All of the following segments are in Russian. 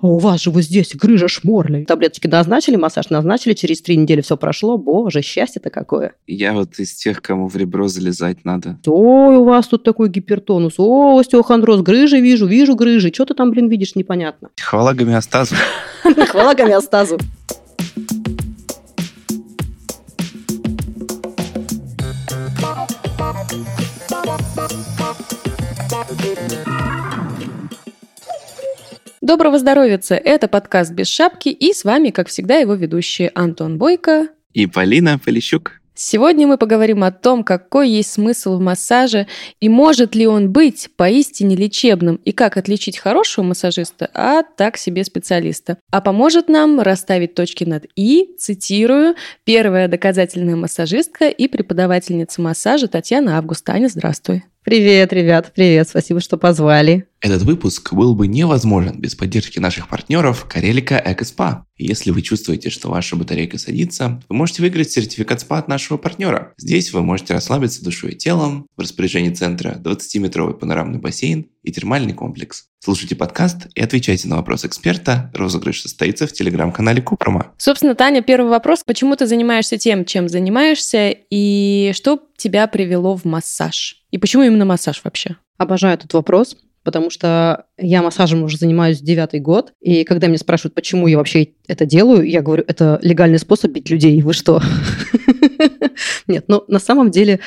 а у вас же вот здесь грыжа шморли. Таблеточки назначили, массаж назначили, через три недели все прошло. Боже, счастье-то какое. Я вот из тех, кому в ребро залезать надо. Ой, у вас тут такой гипертонус. О, остеохондроз, грыжи вижу, вижу грыжи. Что ты там, блин, видишь, непонятно. Хвала гомеостазу. Хвала гомеостазу. Доброго здоровья! Это подкаст «Без шапки» и с вами, как всегда, его ведущие Антон Бойко и Полина Полищук. Сегодня мы поговорим о том, какой есть смысл в массаже и может ли он быть поистине лечебным и как отличить хорошего массажиста от так себе специалиста. А поможет нам расставить точки над «и», цитирую, первая доказательная массажистка и преподавательница массажа Татьяна Августа. Аня, здравствуй. Привет, ребят, привет, спасибо, что позвали. Этот выпуск был бы невозможен без поддержки наших партнеров Карелика Экоспа. Если вы чувствуете, что ваша батарейка садится, вы можете выиграть сертификат СПА от нашего партнера. Здесь вы можете расслабиться душой и телом. В распоряжении центра 20-метровый панорамный бассейн и термальный комплекс. Слушайте подкаст и отвечайте на вопрос эксперта. Розыгрыш состоится в телеграм-канале Купрома. Собственно, Таня, первый вопрос. Почему ты занимаешься тем, чем занимаешься, и что тебя привело в массаж? И почему именно массаж вообще? Обожаю этот вопрос, потому что я массажем уже занимаюсь девятый год, и когда меня спрашивают, почему я вообще это делаю, я говорю, это легальный способ бить людей, вы что? Нет, ну на самом деле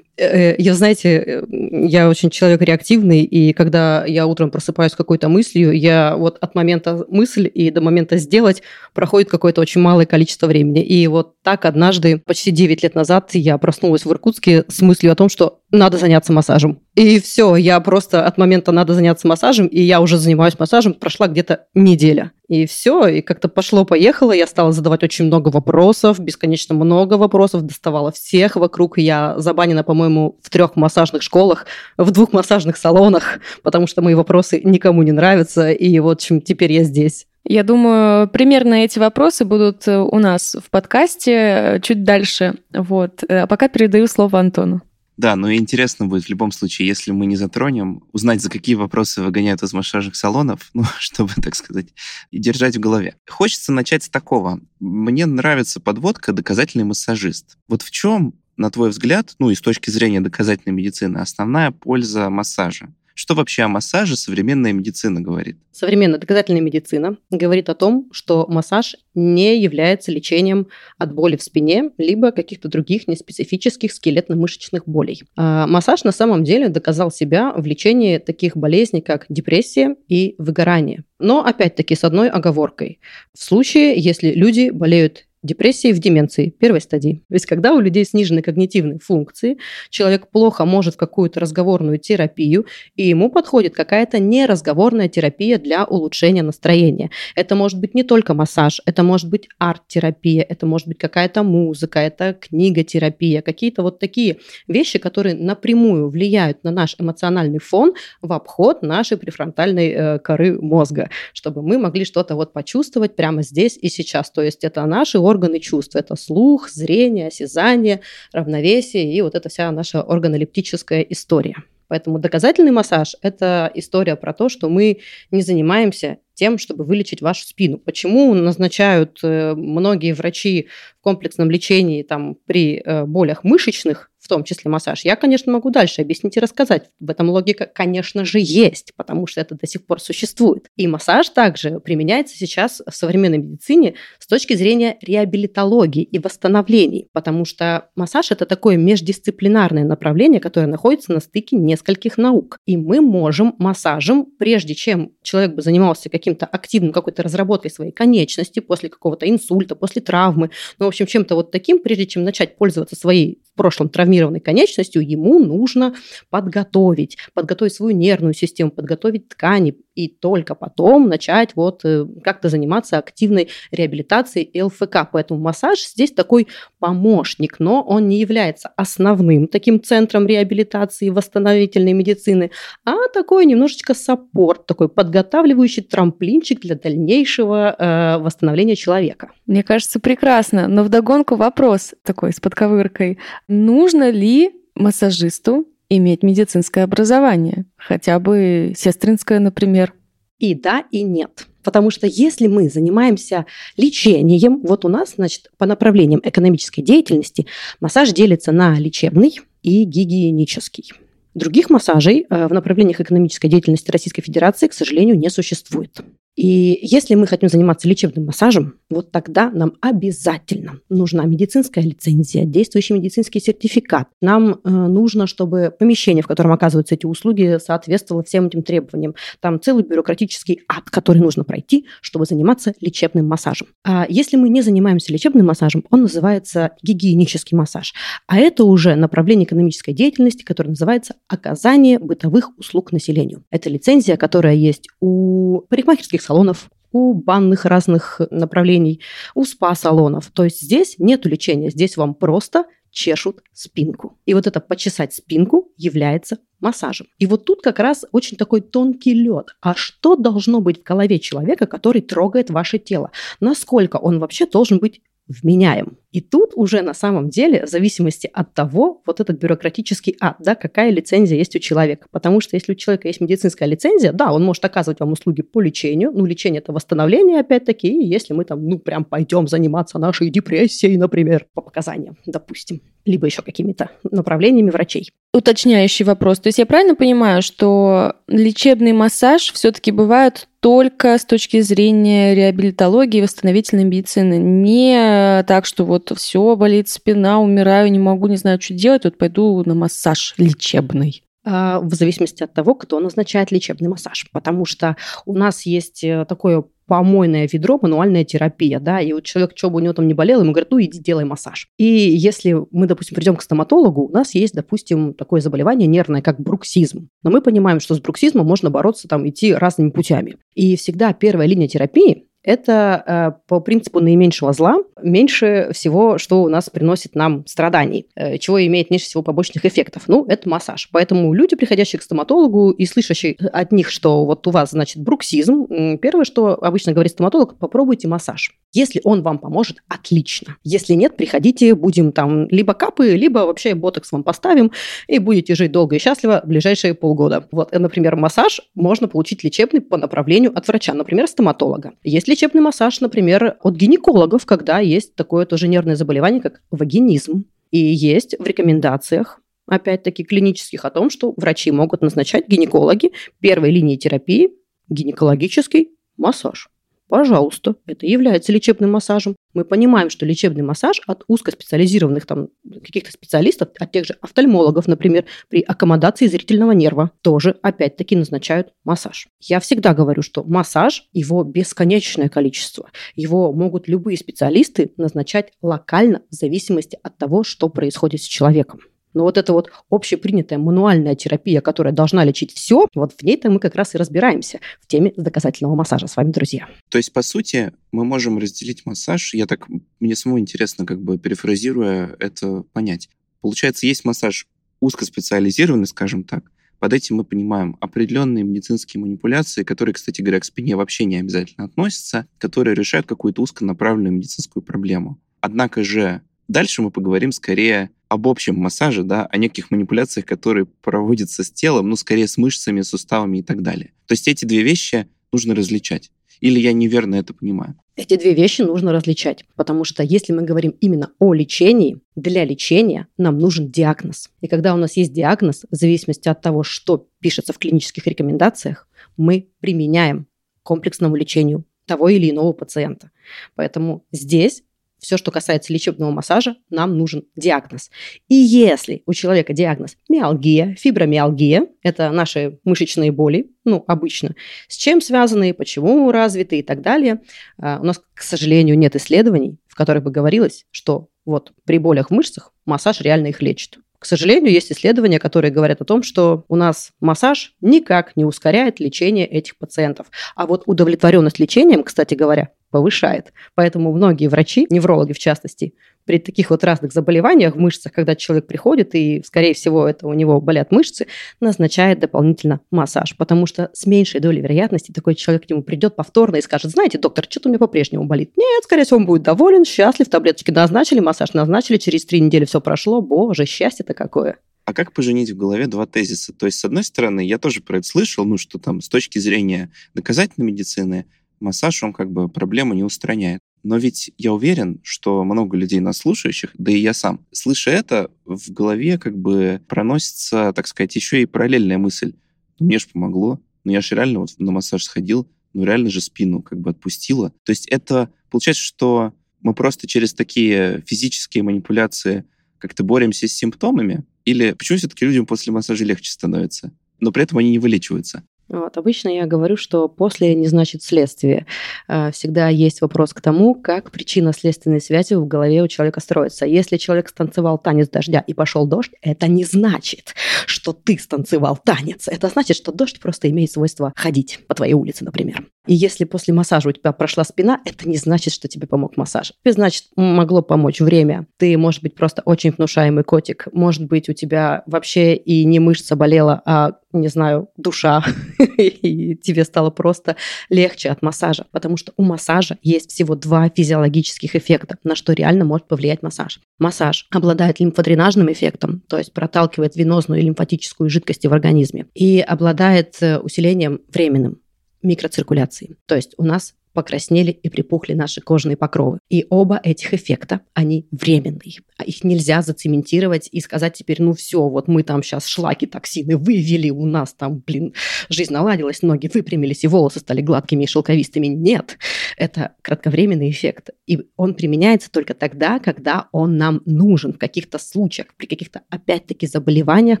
Э, я, знаете, э, я очень человек реактивный, и когда я утром просыпаюсь с какой-то мыслью, я вот от момента мысли и до момента сделать проходит какое-то очень малое количество времени. И вот так однажды, почти 9 лет назад, я проснулась в Иркутске с мыслью о том, что надо заняться массажем. И все, я просто от момента надо заняться массажем, и я уже занимаюсь массажем, прошла где-то неделя. И все, и как-то пошло-поехало, я стала задавать очень много вопросов, бесконечно много вопросов, доставала всех вокруг. Я забанена, по-моему, в трех массажных школах, в двух массажных салонах, потому что мои вопросы никому не нравятся, и вот чем теперь я здесь. Я думаю, примерно эти вопросы будут у нас в подкасте э, чуть дальше. Вот. А пока передаю слово Антону. Да, но интересно будет в любом случае, если мы не затронем, узнать, за какие вопросы выгоняют из массажных салонов, ну, чтобы, так сказать, и держать в голове. Хочется начать с такого. Мне нравится подводка «доказательный массажист». Вот в чем, на твой взгляд, ну и с точки зрения доказательной медицины, основная польза массажа? Что вообще о массаже современная медицина говорит? Современная доказательная медицина говорит о том, что массаж не является лечением от боли в спине, либо каких-то других неспецифических скелетно-мышечных болей. А массаж на самом деле доказал себя в лечении таких болезней, как депрессия и выгорание. Но опять-таки с одной оговоркой. В случае, если люди болеют депрессии в деменции первой стадии. То есть, когда у людей снижены когнитивные функции, человек плохо может какую-то разговорную терапию, и ему подходит какая-то неразговорная терапия для улучшения настроения. Это может быть не только массаж, это может быть арт-терапия, это может быть какая-то музыка, это книга-терапия, какие-то вот такие вещи, которые напрямую влияют на наш эмоциональный фон в обход нашей префронтальной э, коры мозга, чтобы мы могли что-то вот почувствовать прямо здесь и сейчас. То есть это наши органы чувств. Это слух, зрение, осязание, равновесие и вот эта вся наша органолептическая история. Поэтому доказательный массаж – это история про то, что мы не занимаемся тем, чтобы вылечить вашу спину. Почему назначают э, многие врачи в комплексном лечении там, при э, болях мышечных в том числе массаж, я, конечно, могу дальше объяснить и рассказать. В этом логика, конечно же, есть, потому что это до сих пор существует. И массаж также применяется сейчас в современной медицине с точки зрения реабилитологии и восстановлений, потому что массаж – это такое междисциплинарное направление, которое находится на стыке нескольких наук. И мы можем массажем, прежде чем человек бы занимался каким-то активным, какой-то разработкой своей конечности после какого-то инсульта, после травмы, ну, в общем, чем-то вот таким, прежде чем начать пользоваться своей в прошлом травмированной травмированной конечностью, ему нужно подготовить, подготовить свою нервную систему, подготовить ткани, и только потом начать вот э, как-то заниматься активной реабилитацией ЛФК. Поэтому массаж здесь такой помощник, но он не является основным таким центром реабилитации восстановительной медицины, а такой немножечко саппорт, такой подготавливающий трамплинчик для дальнейшего э, восстановления человека. Мне кажется, прекрасно. Но вдогонку вопрос такой с подковыркой. Нужно ли массажисту иметь медицинское образование, хотя бы сестринское, например. И да, и нет. Потому что если мы занимаемся лечением, вот у нас, значит, по направлениям экономической деятельности массаж делится на лечебный и гигиенический. Других массажей э, в направлениях экономической деятельности Российской Федерации, к сожалению, не существует. И если мы хотим заниматься лечебным массажем, вот тогда нам обязательно нужна медицинская лицензия, действующий медицинский сертификат. Нам э, нужно, чтобы помещение, в котором оказываются эти услуги, соответствовало всем этим требованиям. Там целый бюрократический ад, который нужно пройти, чтобы заниматься лечебным массажем. А если мы не занимаемся лечебным массажем, он называется гигиенический массаж. А это уже направление экономической деятельности, которое называется оказание бытовых услуг населению. Это лицензия, которая есть у парикмахерских салонов, у банных разных направлений, у спа-салонов. То есть здесь нет лечения, здесь вам просто чешут спинку. И вот это почесать спинку является массажем. И вот тут как раз очень такой тонкий лед. А что должно быть в голове человека, который трогает ваше тело? Насколько он вообще должен быть вменяем? И тут уже на самом деле, в зависимости от того, вот этот бюрократический ад, да, какая лицензия есть у человека. Потому что если у человека есть медицинская лицензия, да, он может оказывать вам услуги по лечению. Ну, лечение – это восстановление, опять-таки. И если мы там, ну, прям пойдем заниматься нашей депрессией, например, по показаниям, допустим, либо еще какими-то направлениями врачей. Уточняющий вопрос. То есть я правильно понимаю, что лечебный массаж все-таки бывает только с точки зрения реабилитологии и восстановительной медицины. Не так, что вот все, болит спина, умираю, не могу, не знаю, что делать, вот пойду на массаж лечебный а, в зависимости от того, кто назначает лечебный массаж. Потому что у нас есть э, такое помойное ведро, мануальная терапия, да, и вот человек, что бы у него там не болело, ему говорят, ну, иди делай массаж. И если мы, допустим, придем к стоматологу, у нас есть, допустим, такое заболевание нервное, как бруксизм. Но мы понимаем, что с бруксизмом можно бороться, там, идти разными путями. И всегда первая линия терапии это э, по принципу наименьшего зла, меньше всего, что у нас приносит нам страданий, э, чего имеет меньше всего побочных эффектов. Ну, это массаж. Поэтому люди, приходящие к стоматологу и слышащие от них, что вот у вас, значит, бруксизм, первое, что обычно говорит стоматолог, попробуйте массаж. Если он вам поможет, отлично. Если нет, приходите, будем там либо капы, либо вообще ботокс вам поставим, и будете жить долго и счастливо в ближайшие полгода. Вот, э, например, массаж можно получить лечебный по направлению от врача, например, стоматолога. Если лечебный массаж, например, от гинекологов, когда есть такое тоже нервное заболевание, как вагинизм. И есть в рекомендациях опять-таки клинических о том, что врачи могут назначать гинекологи первой линии терапии гинекологический массаж. Пожалуйста, это является лечебным массажем. Мы понимаем, что лечебный массаж от узкоспециализированных там каких-то специалистов, от тех же офтальмологов, например, при аккомодации зрительного нерва, тоже опять-таки назначают массаж. Я всегда говорю, что массаж, его бесконечное количество, его могут любые специалисты назначать локально в зависимости от того, что происходит с человеком. Но вот эта вот общепринятая мануальная терапия, которая должна лечить все, вот в ней-то мы как раз и разбираемся в теме доказательного массажа с вами, друзья. То есть, по сути, мы можем разделить массаж, я так, мне самому интересно, как бы перефразируя это, понять. Получается, есть массаж узкоспециализированный, скажем так, под этим мы понимаем определенные медицинские манипуляции, которые, кстати говоря, к спине вообще не обязательно относятся, которые решают какую-то узконаправленную медицинскую проблему. Однако же Дальше мы поговорим скорее об общем массаже, да, о неких манипуляциях, которые проводятся с телом, ну, скорее с мышцами, суставами и так далее. То есть эти две вещи нужно различать. Или я неверно это понимаю? Эти две вещи нужно различать, потому что если мы говорим именно о лечении, для лечения нам нужен диагноз. И когда у нас есть диагноз, в зависимости от того, что пишется в клинических рекомендациях, мы применяем комплексному лечению того или иного пациента. Поэтому здесь все, что касается лечебного массажа, нам нужен диагноз. И если у человека диагноз миалгия, фибромиалгия, это наши мышечные боли, ну, обычно, с чем связаны, почему развиты и так далее, а, у нас, к сожалению, нет исследований, в которых бы говорилось, что вот при болях в мышцах массаж реально их лечит. К сожалению, есть исследования, которые говорят о том, что у нас массаж никак не ускоряет лечение этих пациентов. А вот удовлетворенность лечением, кстати говоря, повышает. Поэтому многие врачи, неврологи в частности, при таких вот разных заболеваниях в мышцах, когда человек приходит, и, скорее всего, это у него болят мышцы, назначает дополнительно массаж. Потому что с меньшей долей вероятности такой человек к нему придет повторно и скажет, знаете, доктор, что-то у меня по-прежнему болит. Нет, скорее всего, он будет доволен, счастлив, таблеточки назначили, массаж назначили, через три недели все прошло. Боже, счастье-то какое. а как поженить в голове два тезиса? То есть, с одной стороны, я тоже про это слышал, ну, что там с точки зрения доказательной медицины массаж, он как бы проблему не устраняет. Но ведь я уверен, что много людей нас слушающих, да и я сам, слыша это, в голове как бы проносится, так сказать, еще и параллельная мысль. Ну, мне же помогло. Ну, я же реально вот на массаж сходил, ну, реально же спину как бы отпустила. То есть это получается, что мы просто через такие физические манипуляции как-то боремся с симптомами? Или почему все-таки людям после массажа легче становится, но при этом они не вылечиваются? Вот, обычно я говорю, что после не значит следствие. А, всегда есть вопрос к тому, как причинно-следственные связи в голове у человека строятся. Если человек станцевал танец дождя и пошел дождь, это не значит, что ты станцевал танец. Это значит, что дождь просто имеет свойство ходить по твоей улице, например. И если после массажа у тебя прошла спина, это не значит, что тебе помог массаж. Это значит, могло помочь время. Ты, может быть, просто очень внушаемый котик. Может быть, у тебя вообще и не мышца болела, а не знаю, душа, и тебе стало просто легче от массажа. Потому что у массажа есть всего два физиологических эффекта, на что реально может повлиять массаж. Массаж обладает лимфодренажным эффектом, то есть проталкивает венозную и лимфатическую жидкости в организме, и обладает э, усилением временным микроциркуляции. То есть у нас покраснели и припухли наши кожные покровы. И оба этих эффекта, они временные. А их нельзя зацементировать и сказать теперь, ну все, вот мы там сейчас шлаки, токсины вывели, у нас там, блин, жизнь наладилась, ноги выпрямились, и волосы стали гладкими и шелковистыми. Нет, это кратковременный эффект. И он применяется только тогда, когда он нам нужен в каких-то случаях, при каких-то, опять-таки, заболеваниях,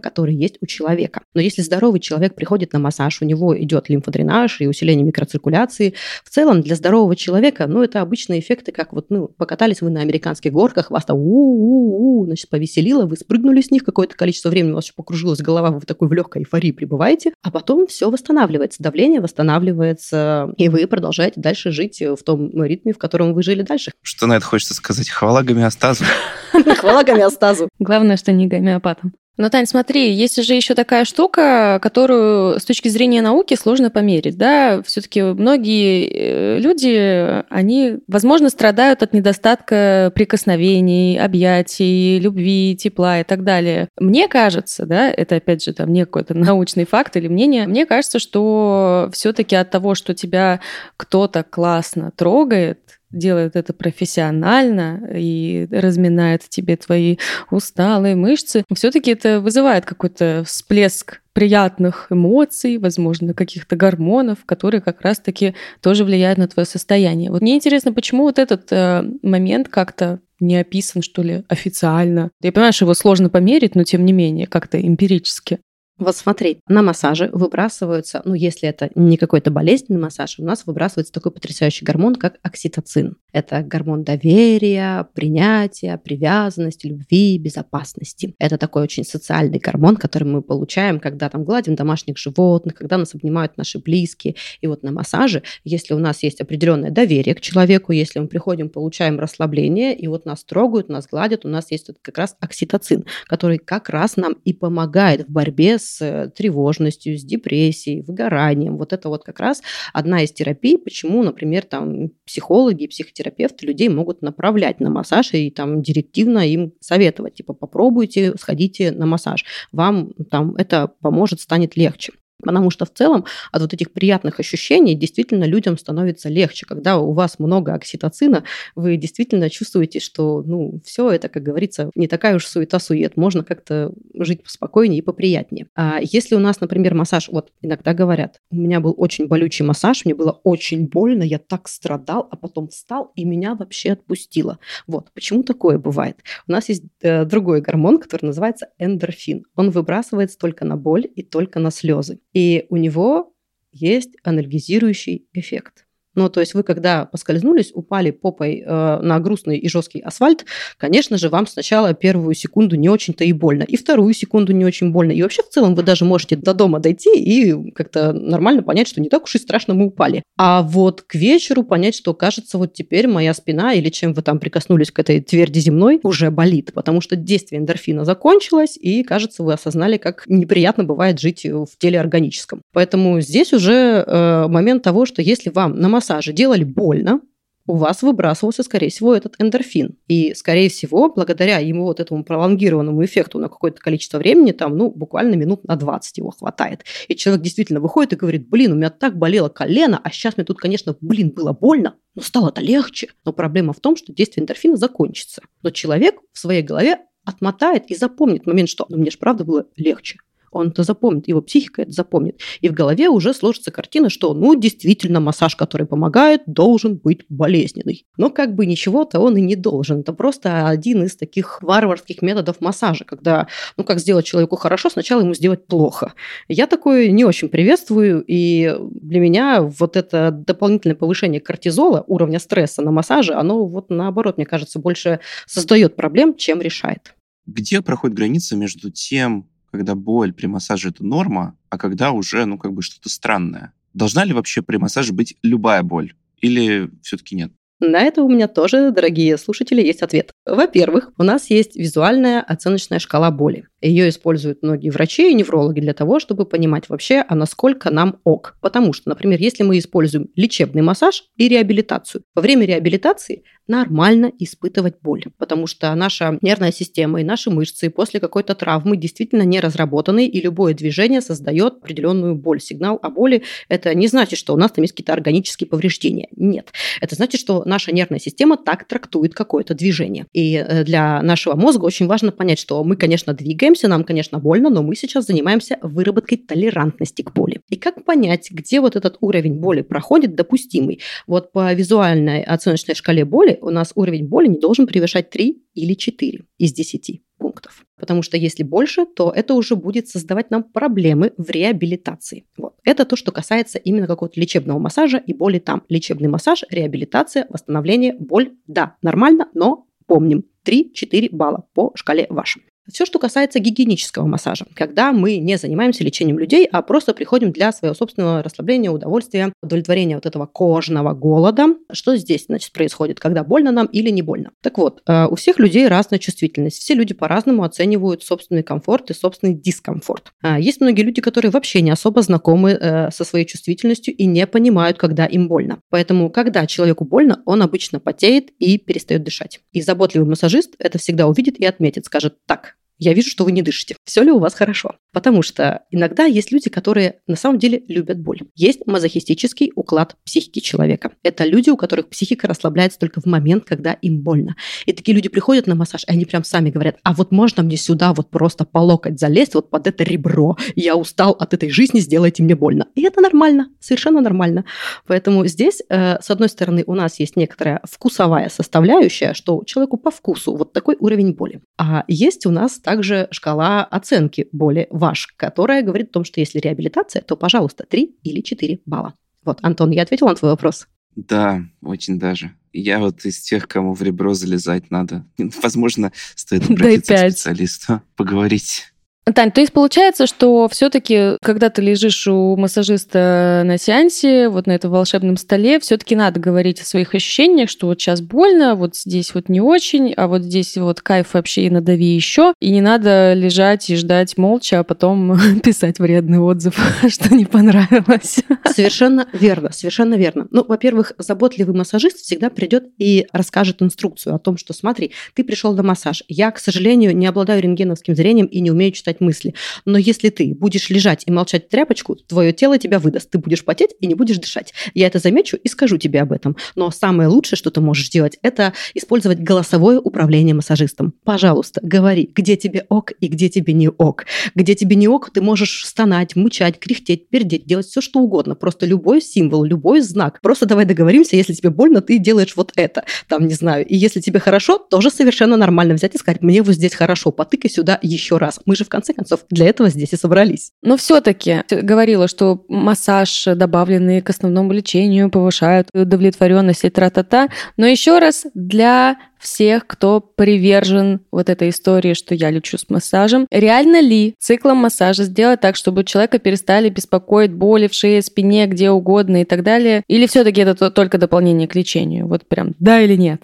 которые есть у человека. Но если здоровый человек приходит на массаж, у него идет лимфодренаж и усиление микроциркуляции, в целом для здорового человека, ну, это обычные эффекты, как вот, ну, покатались вы на американских горках, вас там у-у-у, значит, повеселило, вы спрыгнули с них какое-то количество времени, у вас еще покружилась голова, вы в такой в легкой эйфории пребываете, а потом все восстанавливается, давление восстанавливается, и вы продолжаете дальше жить в том ритме, в котором вы жили дальше. Что на это хочется сказать? Хвала гомеостазу. Хвала гомеостазу. Главное, что не гомеопатом. Но, Тань, смотри, есть же еще такая штука, которую с точки зрения науки сложно померить, да, все-таки многие э, люди, они, возможно, страдают от недостатка прикосновений, объятий, любви, тепла и так далее. Мне кажется, да, это опять же там не какой-то научный факт или мнение, мне кажется, что все-таки от того, что тебя кто-то классно трогает, делает это профессионально и разминает тебе твои усталые мышцы, все-таки это вызывает какой-то всплеск приятных эмоций, возможно, каких-то гормонов, которые как раз-таки тоже влияют на твое состояние. Вот мне интересно, почему вот этот э, момент как-то не описан, что ли, официально. Я понимаю, что его сложно померить, но тем не менее, как-то эмпирически. Вот смотри, на массаже выбрасываются, ну, если это не какой-то болезненный массаж, у нас выбрасывается такой потрясающий гормон, как окситоцин. Это гормон доверия, принятия, привязанности, любви, безопасности. Это такой очень социальный гормон, который мы получаем, когда там гладим домашних животных, когда нас обнимают наши близкие. И вот на массаже, если у нас есть определенное доверие к человеку, если мы приходим, получаем расслабление, и вот нас трогают, нас гладят, у нас есть вот как раз окситоцин, который как раз нам и помогает в борьбе с с э, тревожностью, с депрессией, выгоранием. Вот это вот как раз одна из терапий, почему, например, там психологи психотерапевты людей могут направлять на массаж и там директивно им советовать, типа попробуйте, сходите на массаж, вам там это поможет, станет легче. Потому что в целом от вот этих приятных ощущений действительно людям становится легче. Когда у вас много окситоцина, вы действительно чувствуете, что ну, все это, как говорится, не такая уж суета-сует. Можно как-то жить поспокойнее и поприятнее. А если у нас, например, массаж, вот иногда говорят, у меня был очень болючий массаж, мне было очень больно, я так страдал, а потом встал и меня вообще отпустило. Вот, почему такое бывает? У нас есть э, другой гормон, который называется эндорфин. Он выбрасывается только на боль и только на слезы. И у него есть анальгезирующий эффект. Ну, то есть вы, когда поскользнулись, упали попой э, на грустный и жесткий асфальт, конечно же, вам сначала первую секунду не очень-то и больно, и вторую секунду не очень больно. И вообще, в целом, вы даже можете до дома дойти и как-то нормально понять, что не так уж и страшно мы упали. А вот к вечеру понять, что, кажется, вот теперь моя спина или чем вы там прикоснулись к этой тверди земной, уже болит, потому что действие эндорфина закончилось, и, кажется, вы осознали, как неприятно бывает жить в теле органическом. Поэтому здесь уже э, момент того, что если вам на массаже делали больно, у вас выбрасывался, скорее всего, этот эндорфин. И, скорее всего, благодаря ему вот этому пролонгированному эффекту на какое-то количество времени, там, ну, буквально минут на 20 его хватает. И человек действительно выходит и говорит, блин, у меня так болело колено, а сейчас мне тут, конечно, блин, было больно, но стало-то легче. Но проблема в том, что действие эндорфина закончится. Но человек в своей голове отмотает и запомнит момент, что ну, мне же правда было легче он это запомнит, его психика это запомнит. И в голове уже сложится картина, что, ну, действительно, массаж, который помогает, должен быть болезненный. Но как бы ничего-то он и не должен. Это просто один из таких варварских методов массажа, когда, ну, как сделать человеку хорошо, сначала ему сделать плохо. Я такое не очень приветствую, и для меня вот это дополнительное повышение кортизола, уровня стресса на массаже, оно вот наоборот, мне кажется, больше создает проблем, чем решает. Где проходит граница между тем, когда боль при массаже это норма, а когда уже, ну, как бы что-то странное. Должна ли вообще при массаже быть любая боль? Или все-таки нет? На это у меня тоже, дорогие слушатели, есть ответ. Во-первых, у нас есть визуальная оценочная шкала боли. Ее используют многие врачи и неврологи для того, чтобы понимать вообще, а насколько нам ок. Потому что, например, если мы используем лечебный массаж и реабилитацию, во время реабилитации нормально испытывать боль, потому что наша нервная система и наши мышцы после какой-то травмы действительно не разработаны, и любое движение создает определенную боль. Сигнал о боли – это не значит, что у нас там есть какие-то органические повреждения. Нет. Это значит, что наша нервная система так трактует какое-то движение. И э, для нашего мозга очень важно понять, что мы, конечно, двигаемся, нам, конечно, больно, но мы сейчас занимаемся выработкой толерантности к боли. И как понять, где вот этот уровень боли проходит допустимый? Вот по визуальной оценочной шкале боли у нас уровень боли не должен превышать 3 или 4 из 10 пунктов. Потому что если больше, то это уже будет создавать нам проблемы в реабилитации. Вот. Это то, что касается именно какого-то лечебного массажа и боли там. Лечебный массаж, реабилитация, восстановление, боль. Да, нормально, но помним, 3-4 балла по шкале вашим. Все, что касается гигиенического массажа, когда мы не занимаемся лечением людей, а просто приходим для своего собственного расслабления, удовольствия, удовлетворения вот этого кожного голода. Что здесь, значит, происходит, когда больно нам или не больно? Так вот, э, у всех людей разная чувствительность. Все люди по-разному оценивают собственный комфорт и собственный дискомфорт. А есть многие люди, которые вообще не особо знакомы э, со своей чувствительностью и не понимают, когда им больно. Поэтому, когда человеку больно, он обычно потеет и перестает дышать. И заботливый массажист это всегда увидит и отметит, скажет, так, я вижу, что вы не дышите. Все ли у вас хорошо? Потому что иногда есть люди, которые на самом деле любят боль. Есть мазохистический уклад психики человека. Это люди, у которых психика расслабляется только в момент, когда им больно. И такие люди приходят на массаж, и они прям сами говорят, а вот можно мне сюда вот просто по локоть залезть, вот под это ребро. Я устал от этой жизни, сделайте мне больно. И это нормально, совершенно нормально. Поэтому здесь, э, с одной стороны, у нас есть некоторая вкусовая составляющая, что человеку по вкусу вот такой уровень боли. А есть у нас также шкала оценки боли ваш, которая говорит о том, что если реабилитация, то, пожалуйста, 3 или 4 балла. Вот, Антон, я ответила на твой вопрос? Да, очень даже. Я вот из тех, кому в ребро залезать надо. Возможно, стоит обратиться к специалисту, поговорить. Тань, то есть получается, что все-таки, когда ты лежишь у массажиста на сеансе, вот на этом волшебном столе, все-таки надо говорить о своих ощущениях, что вот сейчас больно, вот здесь вот не очень, а вот здесь вот кайф вообще и надави еще. И не надо лежать и ждать молча, а потом писать вредный отзыв, что не понравилось. Совершенно верно, совершенно верно. Ну, во-первых, заботливый массажист всегда придет и расскажет инструкцию о том, что смотри, ты пришел на массаж. Я, к сожалению, не обладаю рентгеновским зрением и не умею читать мысли. Но если ты будешь лежать и молчать тряпочку, твое тело тебя выдаст. Ты будешь потеть и не будешь дышать. Я это замечу и скажу тебе об этом. Но самое лучшее, что ты можешь сделать, это использовать голосовое управление массажистом. Пожалуйста, говори, где тебе ок и где тебе не ок. Где тебе не ок, ты можешь стонать, мычать, кряхтеть, пердеть, делать все, что угодно. Просто любой символ, любой знак. Просто давай договоримся, если тебе больно, ты делаешь вот это. Там, не знаю. И если тебе хорошо, тоже совершенно нормально взять и сказать, мне вот здесь хорошо, потыкай сюда еще раз. Мы же в конце концов для этого здесь и собрались. Но все-таки говорила, что массаж, добавленный к основному лечению, повышают удовлетворенность и тра-та-та. Но еще раз, для всех, кто привержен вот этой истории, что я лечу с массажем. Реально ли циклом массажа сделать так, чтобы человека перестали беспокоить боли в шее, спине, где угодно и так далее? Или все-таки это только дополнение к лечению? Вот прям да или нет?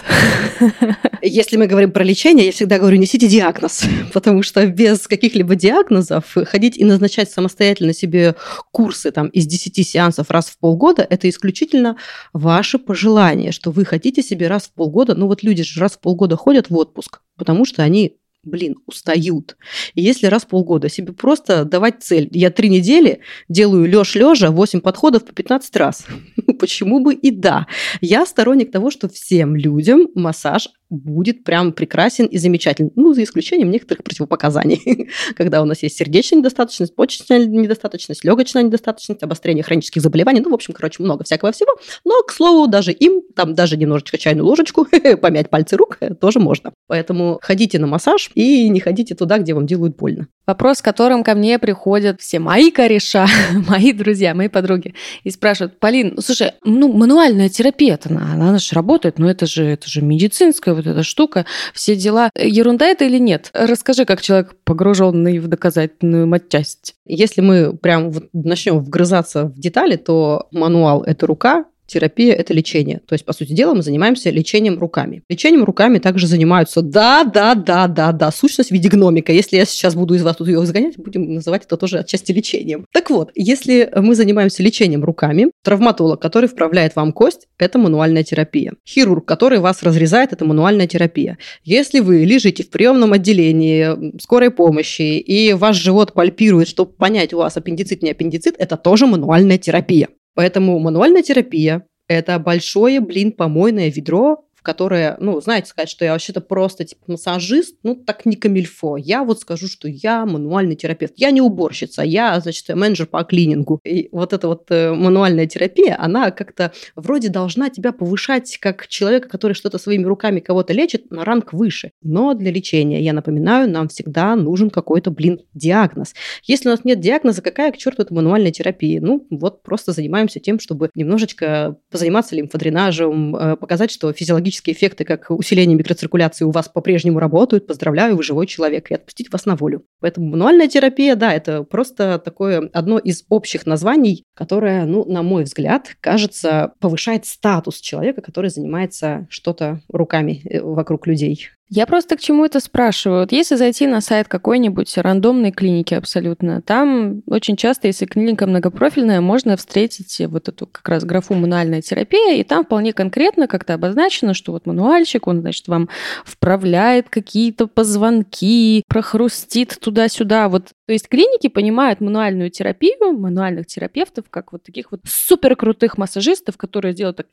Если мы говорим про лечение, я всегда говорю, несите диагноз, потому что без каких-либо диагнозов ходить и назначать самостоятельно себе курсы там, из 10 сеансов раз в полгода – это исключительно ваше пожелание, что вы хотите себе раз в полгода, ну вот люди же раз в полгода ходят в отпуск, потому что они блин, устают. И если раз в полгода себе просто давать цель, я три недели делаю лёж лежа 8 подходов по 15 раз. Почему бы и да? Я сторонник того, что всем людям массаж будет прям прекрасен и замечательный. Ну, за исключением некоторых противопоказаний, когда у нас есть сердечная недостаточность, почечная недостаточность, легочная недостаточность, обострение хронических заболеваний, ну, в общем, короче, много всякого всего. Но, к слову, даже им, там даже немножечко чайную ложечку, помять пальцы рук тоже можно. Поэтому ходите на массаж и не ходите туда, где вам делают больно. Вопрос, с которым ко мне приходят все мои кореша, мои друзья, мои подруги, и спрашивают, Полин, ну, слушай, ну, мануальная терапия, она, она же работает, но это же, это же медицинская вот эта штука, все дела. Ерунда это или нет? Расскажи, как человек погруженный в доказательную матчасть. Если мы прям вот начнем вгрызаться в детали, то мануал – это рука, терапия – это лечение. То есть, по сути дела, мы занимаемся лечением руками. Лечением руками также занимаются, да, да, да, да, да, сущность в виде гномика. Если я сейчас буду из вас тут ее загонять, будем называть это тоже отчасти лечением. Так вот, если мы занимаемся лечением руками, травматолог, который вправляет вам кость, это мануальная терапия. Хирург, который вас разрезает, это мануальная терапия. Если вы лежите в приемном отделении скорой помощи, и ваш живот пальпирует, чтобы понять, у вас аппендицит, не аппендицит, это тоже мануальная терапия. Поэтому мануальная терапия – это большое, блин, помойное ведро которая, ну, знаете, сказать, что я вообще-то просто типа массажист, ну, так не камильфо. Я вот скажу, что я мануальный терапевт. Я не уборщица, я, значит, менеджер по клинингу. И вот эта вот э, мануальная терапия, она как-то вроде должна тебя повышать как человека, который что-то своими руками кого-то лечит, на ранг выше. Но для лечения, я напоминаю, нам всегда нужен какой-то, блин, диагноз. Если у нас нет диагноза, какая к черту это мануальная терапия? Ну, вот просто занимаемся тем, чтобы немножечко позаниматься лимфодренажем, э, показать, что физиологически физиологические эффекты, как усиление микроциркуляции у вас по-прежнему работают. Поздравляю, вы живой человек, и отпустить вас на волю. Поэтому мануальная терапия, да, это просто такое одно из общих названий, которое, ну, на мой взгляд, кажется, повышает статус человека, который занимается что-то руками э, вокруг людей. Я просто к чему это спрашиваю. Вот если зайти на сайт какой-нибудь рандомной клиники абсолютно, там очень часто, если клиника многопрофильная, можно встретить вот эту как раз графу мануальная терапия, и там вполне конкретно как-то обозначено, что вот мануальщик, он, значит, вам вправляет какие-то позвонки, прохрустит туда-сюда. Вот, то есть клиники понимают мануальную терапию, мануальных терапевтов, как вот таких вот супер крутых массажистов, которые делают так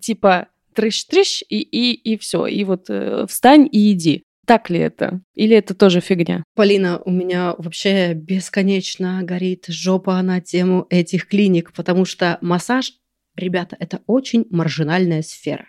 типа трыщ-трыщ, и, и, и все. И вот э, встань и иди. Так ли это? Или это тоже фигня? Полина, у меня вообще бесконечно горит жопа на тему этих клиник, потому что массаж Ребята, это очень маржинальная сфера.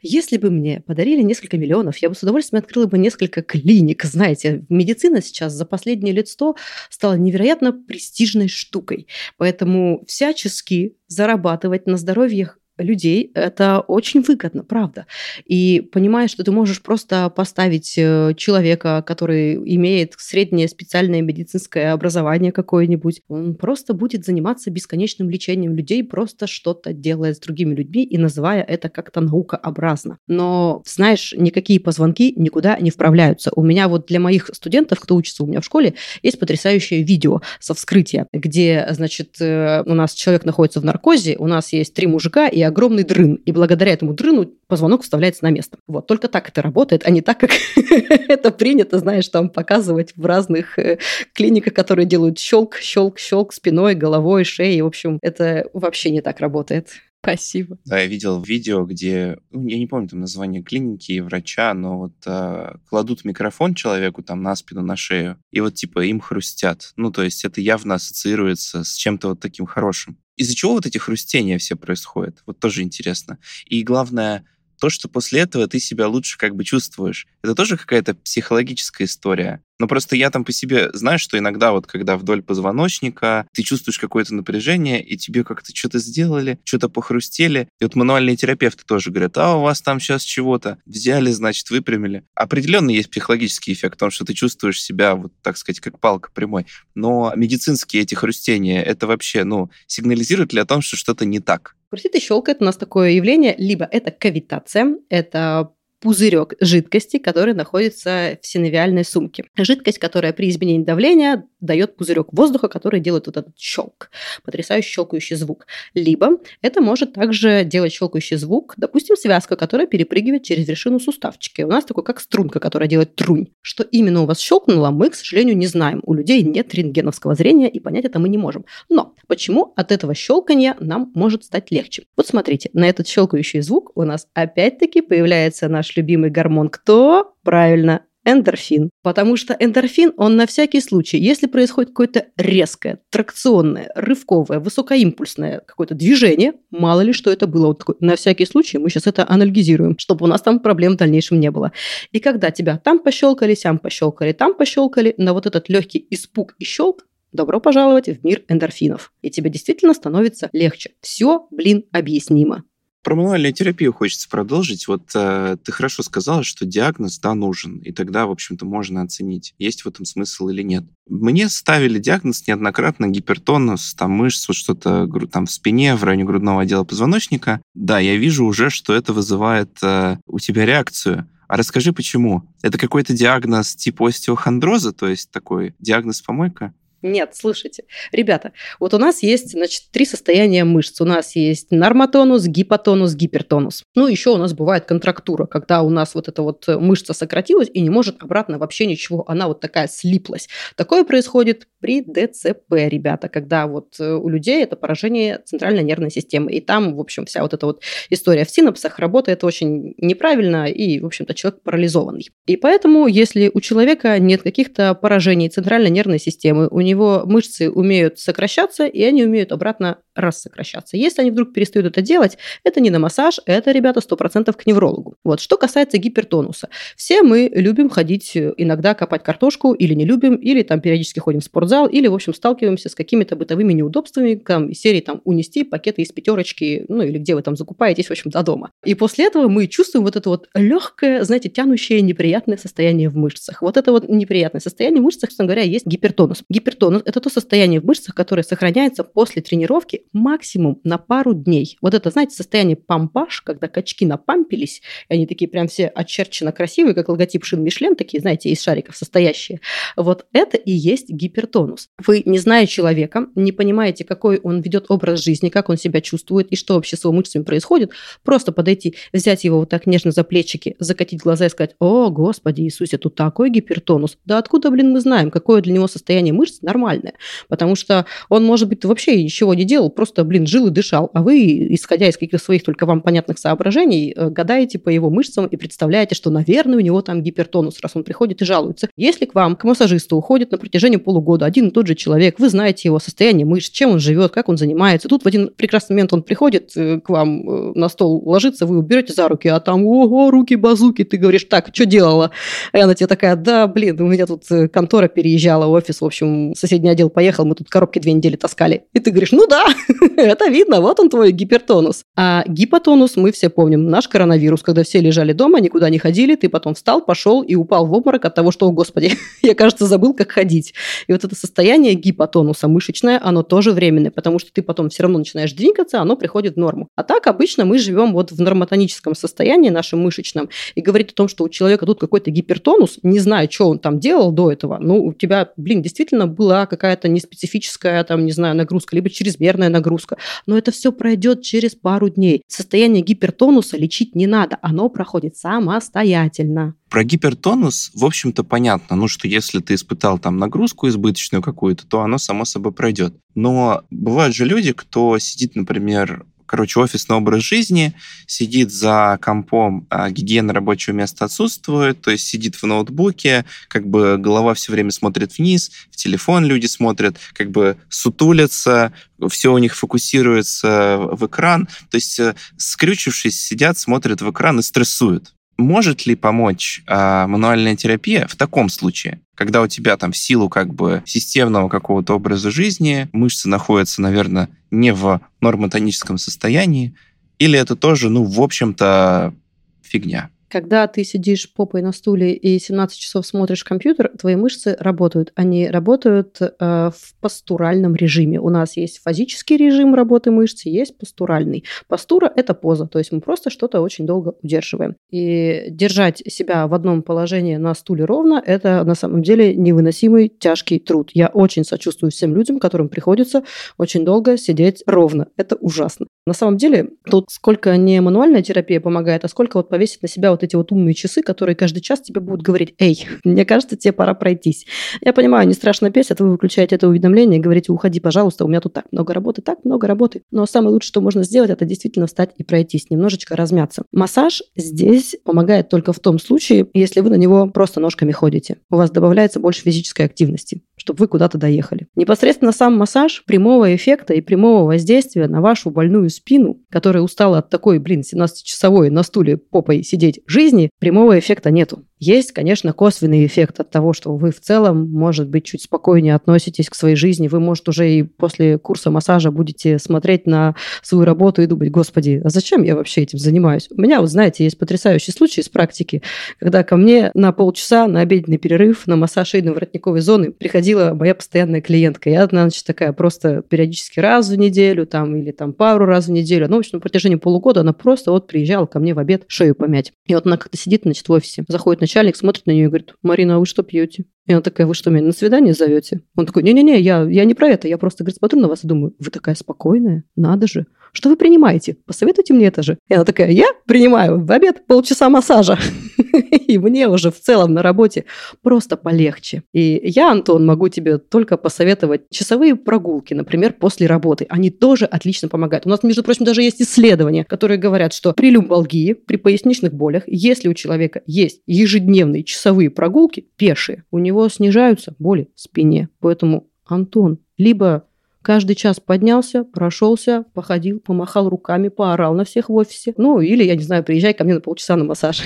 Если бы мне подарили несколько миллионов, я бы с удовольствием открыла бы несколько клиник. Знаете, медицина сейчас за последние лет сто стала невероятно престижной штукой. Поэтому всячески зарабатывать на здоровье людей это очень выгодно, правда. И понимаешь, что ты можешь просто поставить э, человека, который имеет среднее специальное медицинское образование какое-нибудь, он просто будет заниматься бесконечным лечением людей, просто что-то делая с другими людьми и называя это как-то наукообразно. Но, знаешь, никакие позвонки никуда не вправляются. У меня вот для моих студентов, кто учится у меня в школе, есть потрясающее видео со вскрытия, где, значит, э, у нас человек находится в наркозе, у нас есть три мужика и огромный дрын, и благодаря этому дрыну позвонок вставляется на место. Вот, только так это работает, а не так, как это принято, знаешь, там показывать в разных э, клиниках, которые делают щелк, щелк, щелк спиной, головой, шеей. В общем, это вообще не так работает. Спасибо. Да, я видел видео, где, ну, я не помню там название клиники и врача, но вот а, кладут микрофон человеку там на спину, на шею, и вот типа им хрустят. Ну, то есть это явно ассоциируется с чем-то вот таким хорошим. Из-за чего вот эти хрустения все происходят? Вот тоже интересно. И главное, то, что после этого ты себя лучше как бы чувствуешь. Это тоже какая-то психологическая история. Но просто я там по себе знаю, что иногда вот когда вдоль позвоночника ты чувствуешь какое-то напряжение, и тебе как-то что-то сделали, что-то похрустели. И вот мануальные терапевты тоже говорят, а у вас там сейчас чего-то взяли, значит, выпрямили. Определенно есть психологический эффект, потому что ты чувствуешь себя, вот так сказать, как палка прямой. Но медицинские эти хрустения, это вообще, ну, сигнализирует ли о том, что что-то не так? Хрустит и щелкает у нас такое явление, либо это кавитация, это пузырек жидкости, который находится в синовиальной сумке. Жидкость, которая при изменении давления дает пузырек воздуха, который делает вот этот щелк, потрясающий щелкающий звук. Либо это может также делать щелкающий звук, допустим, связка, которая перепрыгивает через вершину суставчика. И у нас такой как струнка, которая делает трунь. Что именно у вас щелкнуло, мы, к сожалению, не знаем. У людей нет рентгеновского зрения, и понять это мы не можем. Но почему от этого щелкания нам может стать легче? Вот смотрите, на этот щелкающий звук у нас опять-таки появляется наш наш любимый гормон кто? Правильно, эндорфин. Потому что эндорфин, он на всякий случай, если происходит какое-то резкое, тракционное, рывковое, высокоимпульсное какое-то движение, мало ли что это было, вот такой, на всякий случай мы сейчас это анализируем, чтобы у нас там проблем в дальнейшем не было. И когда тебя там пощелкали, сям пощелкали, там пощелкали, на вот этот легкий испуг и щелк, Добро пожаловать в мир эндорфинов. И тебе действительно становится легче. Все, блин, объяснимо. Про мануальную терапию хочется продолжить. Вот э, ты хорошо сказала, что диагноз, да, нужен, и тогда, в общем-то, можно оценить, есть в этом смысл или нет. Мне ставили диагноз неоднократно гипертонус, там мышц, вот что-то там в спине, в районе грудного отдела позвоночника. Да, я вижу уже, что это вызывает э, у тебя реакцию. А расскажи, почему? Это какой-то диагноз типа остеохондроза, то есть такой диагноз помойка? Нет, слушайте, ребята, вот у нас есть, значит, три состояния мышц. У нас есть нормотонус, гипотонус, гипертонус. Ну, еще у нас бывает контрактура, когда у нас вот эта вот мышца сократилась и не может обратно вообще ничего, она вот такая слиплась. Такое происходит при ДЦП, ребята, когда вот э, у людей это поражение центральной нервной системы. И там, в общем, вся вот эта вот история в синапсах работает очень неправильно, и, в общем-то, человек парализованный. И поэтому, если у человека нет каких-то поражений центральной нервной системы, у него мышцы умеют сокращаться, и они умеют обратно рассокращаться. Если они вдруг перестают это делать, это не на массаж, это, ребята, 100% к неврологу. Вот. Что касается гипертонуса. Все мы любим ходить э, иногда копать картошку, или не любим, или там периодически ходим в спортзал, или, в общем, сталкиваемся с какими-то бытовыми неудобствами, там, из серии там унести пакеты из пятерочки, ну, или где вы там закупаетесь, в общем, до дома. И после этого мы чувствуем вот это вот легкое, знаете, тянущее неприятное состояние в мышцах. Вот это вот неприятное состояние в мышцах, собственно говоря, есть гипертонус. Гипертонус – это то состояние в мышцах, которое сохраняется после тренировки максимум на пару дней. Вот это, знаете, состояние пампаж, когда качки напампились, и они такие прям все очерченно красивые, как логотип шин Мишлен, такие, знаете, из шариков состоящие. Вот это и есть гипертонус. Вы, не зная человека, не понимаете, какой он ведет образ жизни, как он себя чувствует и что вообще с его мышцами происходит, просто подойти, взять его вот так нежно за плечики, закатить глаза и сказать, о, Господи Иисусе, тут такой гипертонус. Да откуда, блин, мы знаем, какое для него состояние мышц нормальное? Потому что он, может быть, вообще ничего не делал, просто, блин, жил и дышал, а вы, исходя из каких-то своих только вам понятных соображений, э, гадаете по его мышцам и представляете, что, наверное, у него там гипертонус, раз он приходит и жалуется. Если к вам, к массажисту, уходит на протяжении полугода один и тот же человек, вы знаете его состояние мышц, чем он живет, как он занимается, тут в один прекрасный момент он приходит э, к вам э, на стол, ложится, вы его берете за руки, а там, ого, руки-базуки, ты говоришь, так, что делала? И она тебе такая, да, блин, у меня тут контора переезжала, офис, в общем, соседний отдел поехал, мы тут коробки две недели таскали. И ты говоришь, ну да, Это видно, вот он твой гипертонус. А гипотонус мы все помним. Наш коронавирус, когда все лежали дома, никуда не ходили, ты потом встал, пошел и упал в обморок от того, что, о господи, я, кажется, забыл, как ходить. И вот это состояние гипотонуса мышечное, оно тоже временное, потому что ты потом все равно начинаешь двигаться, оно приходит в норму. А так обычно мы живем вот в нормотоническом состоянии нашем мышечном и говорит о том, что у человека тут какой-то гипертонус, не знаю, что он там делал до этого, ну, у тебя, блин, действительно была какая-то неспецифическая, там, не знаю, нагрузка, либо чрезмерная нагрузка. Но это все пройдет через пару дней. Состояние гипертонуса лечить не надо, оно проходит самостоятельно. Про гипертонус, в общем-то, понятно. Ну, что если ты испытал там нагрузку избыточную какую-то, то оно само собой пройдет. Но бывают же люди, кто сидит, например, короче, офисный образ жизни, сидит за компом, а гигиена рабочего места отсутствует, то есть сидит в ноутбуке, как бы голова все время смотрит вниз, в телефон люди смотрят, как бы сутулятся, все у них фокусируется в экран, то есть э, скрючившись, сидят, смотрят в экран и стрессуют. Может ли помочь э, мануальная терапия в таком случае? Когда у тебя там в силу как бы системного какого-то образа жизни мышцы находятся, наверное, не в нормотоническом состоянии, или это тоже, ну, в общем-то, фигня? Когда ты сидишь попой на стуле и 17 часов смотришь компьютер, твои мышцы работают. Они работают э, в постуральном режиме. У нас есть физический режим работы мышц, есть постуральный. Постура – это поза, то есть мы просто что-то очень долго удерживаем. И держать себя в одном положении на стуле ровно – это на самом деле невыносимый тяжкий труд. Я очень сочувствую всем людям, которым приходится очень долго сидеть ровно. Это ужасно. На самом деле, тут сколько не мануальная терапия помогает, а сколько вот повесить на себя вот эти вот умные часы, которые каждый час тебе будут говорить, эй, мне кажется, тебе пора пройтись. Я понимаю, не страшно бесит, вы выключаете это уведомление и говорите, уходи, пожалуйста, у меня тут так много работы, так много работы. Но самое лучшее, что можно сделать, это действительно встать и пройтись, немножечко размяться. Массаж здесь помогает только в том случае, если вы на него просто ножками ходите. У вас добавляется больше физической активности чтобы вы куда-то доехали. Непосредственно сам массаж прямого эффекта и прямого воздействия на вашу больную спину, которая устала от такой, блин, 17-часовой на стуле попой сидеть жизни, прямого эффекта нету. Есть, конечно, косвенный эффект от того, что вы в целом, может быть, чуть спокойнее относитесь к своей жизни. Вы, может, уже и после курса массажа будете смотреть на свою работу и думать, господи, а зачем я вообще этим занимаюсь? У меня, вот знаете, есть потрясающий случай из практики, когда ко мне на полчаса на обеденный перерыв на массаж шейно-воротниковой зоны приходила моя постоянная клиентка. Я, значит, такая просто периодически раз в неделю там или там пару раз в неделю. Ну, в общем, на протяжении полугода она просто вот приезжала ко мне в обед шею помять. И вот она как-то сидит, значит, в офисе, заходит на начальник смотрит на нее и говорит, Марина, а вы что пьете? И она такая, вы что, меня на свидание зовете? Он такой, не-не-не, я, я не про это, я просто, говорит, смотрю на вас и думаю, вы такая спокойная, надо же. Что вы принимаете? Посоветуйте мне это же. И она такая, я принимаю в обед полчаса массажа. И мне уже в целом на работе просто полегче. И я, Антон, могу тебе только посоветовать часовые прогулки, например, после работы. Они тоже отлично помогают. У нас, между прочим, даже есть исследования, которые говорят, что при люмбалгии, при поясничных болях, если у человека есть ежедневные часовые прогулки, пешие, у него снижаются боли в спине. Поэтому, Антон, либо Каждый час поднялся, прошелся, походил, помахал руками, поорал на всех в офисе. Ну, или, я не знаю, приезжай ко мне на полчаса на массаж.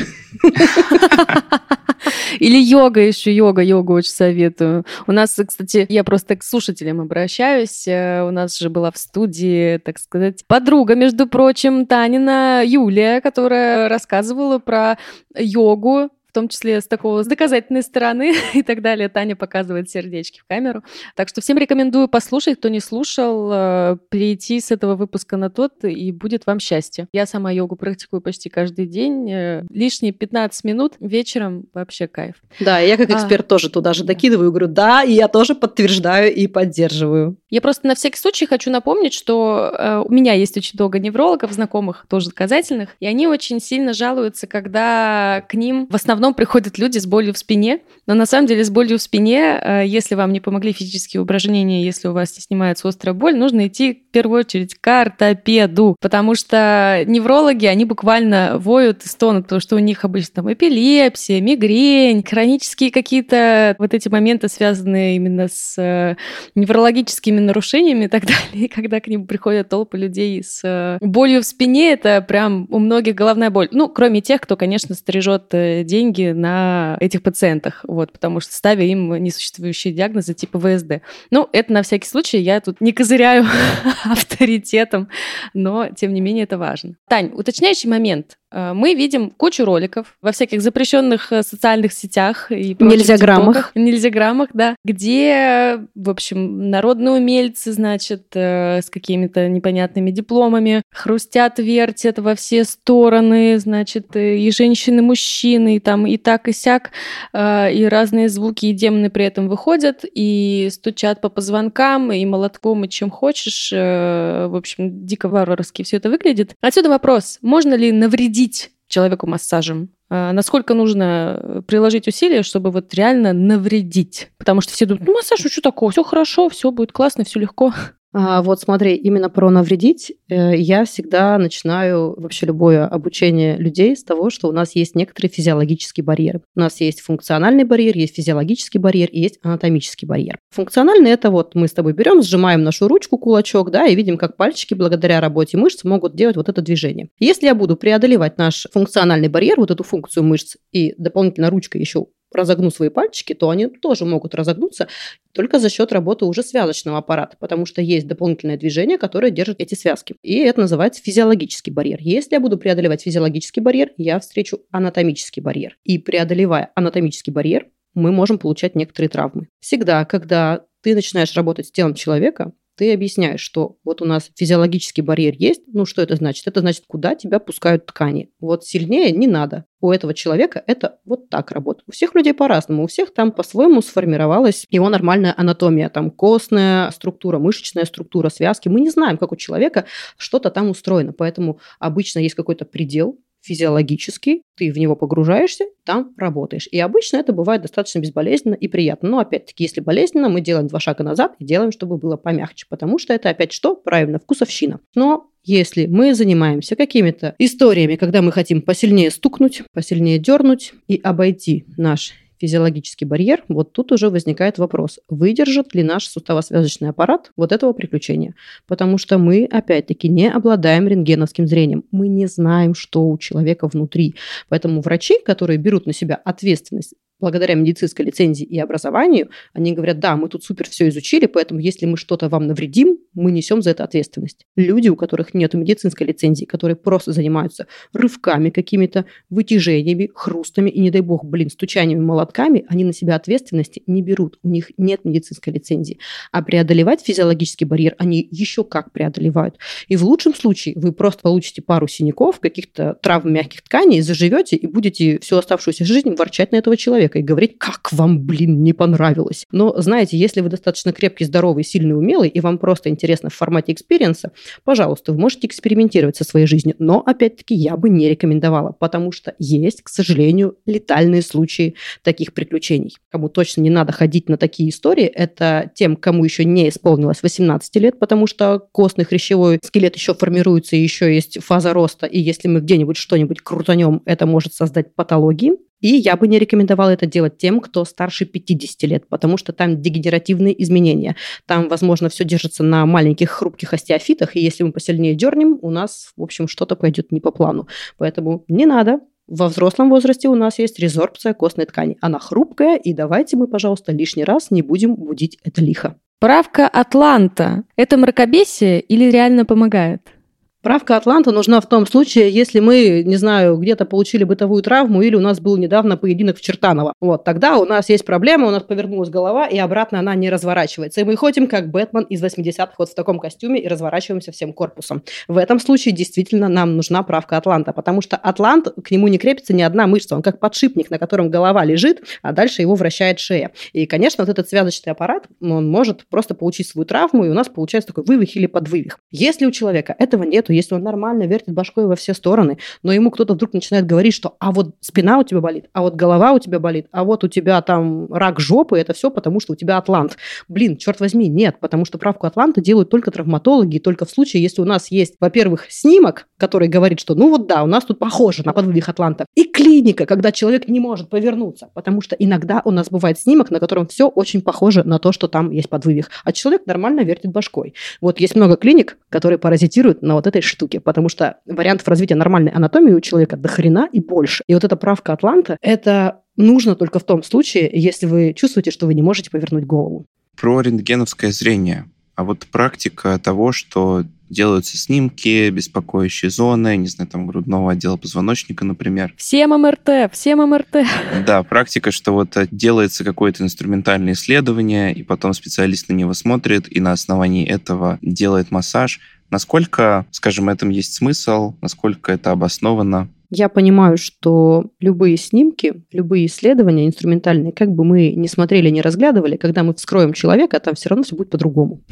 Или йога еще, йога, йогу очень советую. У нас, кстати, я просто к слушателям обращаюсь. Э, у нас же была в студии, так сказать, подруга, между прочим, Танина Юлия, которая рассказывала про йогу том числе с такого с доказательной стороны и так далее. Таня показывает сердечки в камеру. Так что всем рекомендую послушать, кто не слушал, э, перейти с этого выпуска на тот, и будет вам счастье. Я сама йогу практикую почти каждый день. Э, лишние 15 минут вечером вообще кайф. Да, я как а. эксперт а, тоже туда же докидываю, говорю, да, и я тоже подтверждаю и поддерживаю. Я просто на всякий случай хочу напомнить, что э, у меня есть очень много неврологов, знакомых, тоже доказательных, и они очень сильно жалуются, когда к ним в основном приходят люди с болью в спине, но на самом деле с болью в спине, э, если вам не помогли физические упражнения, если у вас не снимается острая боль, нужно идти в первую очередь к ортопеду, потому что неврологи, они буквально воют и стонут, потому что у них обычно там эпилепсия, мигрень, хронические какие-то вот эти моменты, связанные именно с э, неврологическими нарушениями и так далее. И когда к ним приходят толпы людей с э, болью в спине, это прям у многих головная боль. Ну, кроме тех, кто, конечно, стрижет деньги деньги на этих пациентах, вот, потому что ставя им несуществующие диагнозы типа ВСД. Ну, это на всякий случай, я тут не козыряю авторитетом, но, тем не менее, это важно. Тань, уточняющий момент. Э, мы видим кучу роликов во всяких запрещенных э, социальных сетях и нельзя граммах, нельзя граммах, да, где, в общем, народные умельцы, значит, э, с какими-то непонятными дипломами хрустят, вертят во все стороны, значит, и женщины, и мужчины, и там и так, и сяк, и разные звуки и демоны при этом выходят и стучат по позвонкам, и молотком, и чем хочешь. В общем, дико варварски все это выглядит. Отсюда вопрос, можно ли навредить навредить человеку массажем? А, насколько нужно приложить усилия, чтобы вот реально навредить? Потому что все думают, ну массаж, ну что такого, все хорошо, все будет классно, все легко. А, вот смотри, именно про навредить э, я всегда начинаю вообще любое обучение людей с того, что у нас есть некоторые физиологические барьеры. У нас есть функциональный барьер, есть физиологический барьер и есть анатомический барьер. Функциональный это вот мы с тобой берем, сжимаем нашу ручку, кулачок, да, и видим, как пальчики благодаря работе мышц могут делать вот это движение. Если я буду преодолевать наш функциональный барьер, вот эту функцию мышц, и дополнительно ручкой еще разогну свои пальчики, то они тоже могут разогнуться только за счет работы уже связочного аппарата, потому что есть дополнительное движение, которое держит эти связки. И это называется физиологический барьер. Если я буду преодолевать физиологический барьер, я встречу анатомический барьер. И преодолевая анатомический барьер, мы можем получать некоторые травмы. Всегда, когда ты начинаешь работать с телом человека, ты объясняешь, что вот у нас физиологический барьер есть. Ну, что это значит? Это значит, куда тебя пускают ткани. Вот сильнее не надо. У этого человека это вот так работает. У всех людей по-разному. У всех там по-своему сформировалась его нормальная анатомия. Там костная структура, мышечная структура, связки. Мы не знаем, как у человека что-то там устроено. Поэтому обычно есть какой-то предел, физиологический, ты в него погружаешься, там работаешь. И обычно это бывает достаточно безболезненно и приятно. Но опять-таки, если болезненно, мы делаем два шага назад и делаем, чтобы было помягче, потому что это опять что? Правильно, вкусовщина. Но если мы занимаемся какими-то историями, когда мы хотим посильнее стукнуть, посильнее дернуть и обойти наш физиологический барьер, вот тут уже возникает вопрос, выдержит ли наш суставосвязочный аппарат вот этого приключения. Потому что мы, опять-таки, не обладаем рентгеновским зрением. Мы не знаем, что у человека внутри. Поэтому врачи, которые берут на себя ответственность благодаря медицинской лицензии и образованию, они говорят, да, мы тут супер все изучили, поэтому если мы что-то вам навредим, мы несем за это ответственность. Люди, у которых нет медицинской лицензии, которые просто занимаются рывками какими-то, вытяжениями, хрустами и, не дай бог, блин, стучаниями молотками, они на себя ответственности не берут. У них нет медицинской лицензии. А преодолевать физиологический барьер они еще как преодолевают. И в лучшем случае вы просто получите пару синяков, каких-то травм мягких тканей, заживете и будете всю оставшуюся жизнь ворчать на этого человека человека и говорить, как вам, блин, не понравилось. Но, знаете, если вы достаточно крепкий, здоровый, сильный, умелый, и вам просто интересно в формате experience а, пожалуйста, вы можете экспериментировать со своей жизнью. Но, опять-таки, я бы не рекомендовала, потому что есть, к сожалению, летальные случаи таких приключений. Кому точно не надо ходить на такие истории, это тем, кому еще не исполнилось 18 лет, потому что костный хрящевой скелет еще формируется, и еще есть фаза роста, и если мы где-нибудь что-нибудь крутанем, это может создать патологии. И я бы не рекомендовала это делать тем, кто старше 50 лет, потому что там дегенеративные изменения. Там, возможно, все держится на маленьких хрупких остеофитах, и если мы посильнее дернем, у нас, в общем, что-то пойдет не по плану. Поэтому не надо. Во взрослом возрасте у нас есть резорбция костной ткани. Она хрупкая, и давайте мы, пожалуйста, лишний раз не будем будить это лихо. Правка Атланта. Это мракобесие или реально помогает? Правка Атланта нужна в том случае, если мы, не знаю, где-то получили бытовую травму или у нас был недавно поединок в Чертаново. Вот, тогда у нас есть проблема, у нас повернулась голова, и обратно она не разворачивается. И мы ходим как Бэтмен из 80-х вот в таком костюме и разворачиваемся всем корпусом. В этом случае действительно нам нужна правка Атланта, потому что Атлант, к нему не крепится ни одна мышца, он как подшипник, на котором голова лежит, а дальше его вращает шея. И, конечно, вот этот связочный аппарат, он может просто получить свою травму, и у нас получается такой вывих или подвывих. Если у человека этого нету, если он нормально вертит башкой во все стороны, но ему кто-то вдруг начинает говорить, что а вот спина у тебя болит, а вот голова у тебя болит, а вот у тебя там рак жопы, это все потому, что у тебя атлант. Блин, черт возьми, нет, потому что правку атланта делают только травматологи, только в случае, если у нас есть, во-первых, снимок, который говорит, что ну вот да, у нас тут похоже на подвывих атланта, и клиника, когда человек не может повернуться, потому что иногда у нас бывает снимок, на котором все очень похоже на то, что там есть подвывих, а человек нормально вертит башкой. Вот есть много клиник, которые паразитируют на вот этой штуке, потому что вариантов развития нормальной анатомии у человека до хрена и больше. И вот эта правка Атланта, это нужно только в том случае, если вы чувствуете, что вы не можете повернуть голову. Про рентгеновское зрение. А вот практика того, что делаются снимки, беспокоящие зоны, не знаю, там, грудного отдела позвоночника, например. Всем МРТ, всем МРТ. Да, практика, что вот делается какое-то инструментальное исследование, и потом специалист на него смотрит, и на основании этого делает массаж. Насколько, скажем, этом есть смысл, насколько это обосновано? Я понимаю, что любые снимки, любые исследования инструментальные, как бы мы ни смотрели, ни разглядывали, когда мы вскроем человека, там все равно все будет по-другому.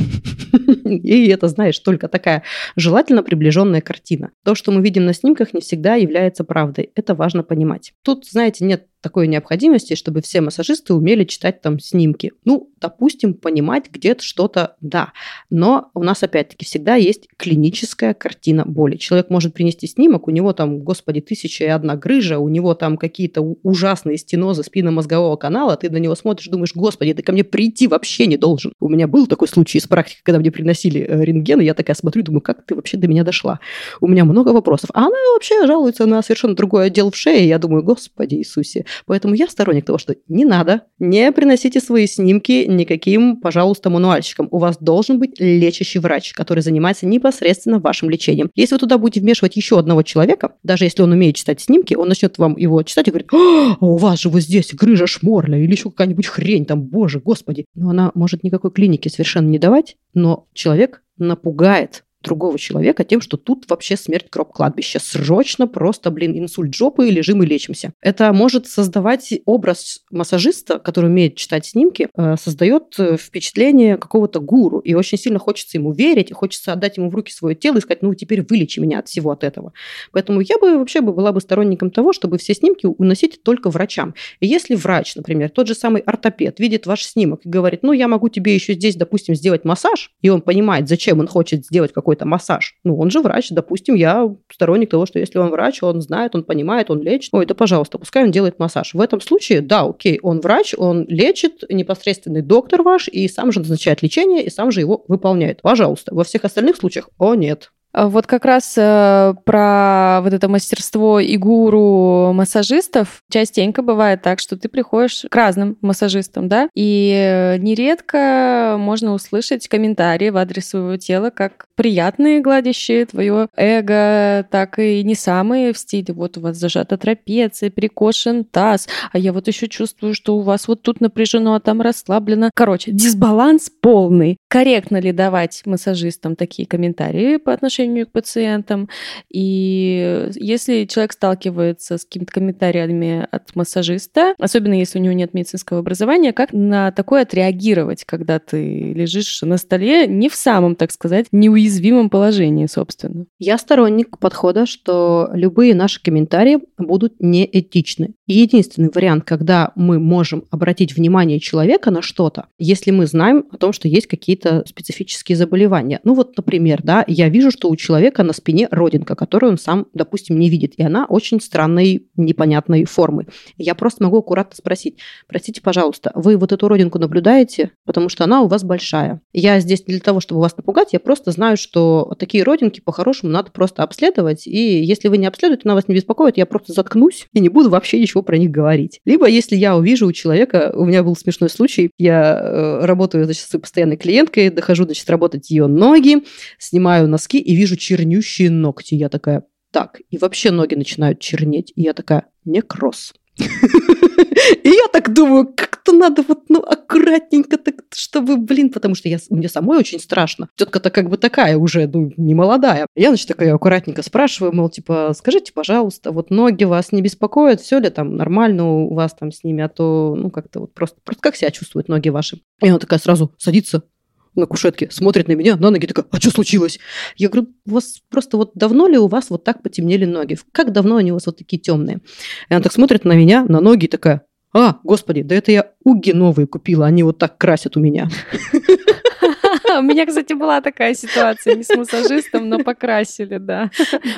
И это, знаешь, только такая желательно приближенная картина. То, что мы видим на снимках, не всегда является правдой. Это важно понимать. Тут, знаете, нет такой необходимости, чтобы все массажисты умели читать там снимки. Ну, допустим, понимать где-то что-то, да. Но у нас, опять-таки, всегда есть клиническая картина боли. Человек может принести снимок, у него там, господи, тысяча и одна грыжа, у него там какие-то ужасные стенозы спинномозгового канала, ты на него смотришь, думаешь, господи, ты ко мне прийти вообще не должен. У меня был такой случай из практики, когда мне приносили э, рентген, и я такая смотрю, думаю, как ты вообще до меня дошла? У меня много вопросов. А она вообще жалуется на совершенно другой отдел в шее. Я думаю, господи Иисусе. Поэтому я сторонник того, что не надо, не приносите свои снимки никаким, пожалуйста, мануальщикам. У вас должен быть лечащий врач, который занимается непосредственно вашим лечением. Если вы туда будете вмешивать еще одного человека, даже если он умеет читать снимки, он начнет вам его читать и говорит, а у вас же вот здесь грыжа шморля или еще какая-нибудь хрень там, боже, господи. Но она может никакой клиники совершенно не давать, но человек напугает другого человека тем, что тут вообще смерть гроб кладбища. Срочно просто, блин, инсульт жопы, лежим и лечимся. Это может создавать образ массажиста, который умеет читать снимки, э, создает э, впечатление какого-то гуру. И очень сильно хочется ему верить, хочется отдать ему в руки свое тело и сказать, ну, теперь вылечи меня от всего от этого. Поэтому я бы вообще бы была бы сторонником того, чтобы все снимки уносить только врачам. И если врач, например, тот же самый ортопед, видит ваш снимок и говорит, ну, я могу тебе еще здесь, допустим, сделать массаж, и он понимает, зачем он хочет сделать какой какой-то массаж. Ну, он же врач. Допустим, я сторонник того, что если он врач, он знает, он понимает, он лечит. Ой, да пожалуйста, пускай он делает массаж. В этом случае, да, окей, он врач, он лечит, непосредственный доктор ваш, и сам же назначает лечение, и сам же его выполняет. Пожалуйста. Во всех остальных случаях, о нет. А вот как раз э, про вот это мастерство и гуру массажистов частенько бывает так, что ты приходишь к разным массажистам, да, и нередко можно услышать комментарии в адрес своего тела, как приятные, гладящие твое эго, так и не самые в стиле вот у вас зажата трапеция, перекошен таз, а я вот еще чувствую, что у вас вот тут напряжено, а там расслаблено. Короче, дисбаланс полный. Корректно ли давать массажистам такие комментарии по отношению отношению к пациентам. И если человек сталкивается с какими-то комментариями от массажиста, особенно если у него нет медицинского образования, как на такое отреагировать, когда ты лежишь на столе не в самом, так сказать, неуязвимом положении, собственно? Я сторонник подхода, что любые наши комментарии будут неэтичны. И единственный вариант, когда мы можем обратить внимание человека на что-то, если мы знаем о том, что есть какие-то специфические заболевания. Ну вот, например, да, я вижу, что у человека на спине родинка, которую он сам, допустим, не видит, и она очень странной, непонятной формы. Я просто могу аккуратно спросить, простите, пожалуйста, вы вот эту родинку наблюдаете, потому что она у вас большая. Я здесь для того, чтобы вас напугать, я просто знаю, что такие родинки по-хорошему надо просто обследовать, и если вы не обследуете, она вас не беспокоит, я просто заткнусь и не буду вообще ничего про них говорить. Либо если я увижу у человека, у меня был смешной случай, я э, работаю, значит, с постоянной клиенткой, дохожу, значит, работать ее ноги, снимаю носки и вижу чернющие ногти. Я такая, так, и вообще ноги начинают чернеть. И я такая, некроз. И я так думаю, как-то надо вот, ну, аккуратненько, так, чтобы, блин, потому что я, мне самой очень страшно. Тетка-то как бы такая уже, ну, не молодая. Я, значит, такая аккуратненько спрашиваю, мол, типа, скажите, пожалуйста, вот ноги вас не беспокоят, все ли там нормально у вас там с ними, а то, ну, как-то вот просто, просто как себя чувствуют ноги ваши? И она такая сразу садится, на кушетке, смотрит на меня, на ноги, такая, а что случилось? Я говорю, у вас просто вот давно ли у вас вот так потемнели ноги? Как давно они у вас вот такие темные? И она так смотрит на меня, на ноги, и такая, а, господи, да это я уги новые купила, они вот так красят у меня. У меня, кстати, была такая ситуация, не с массажистом, но покрасили, да.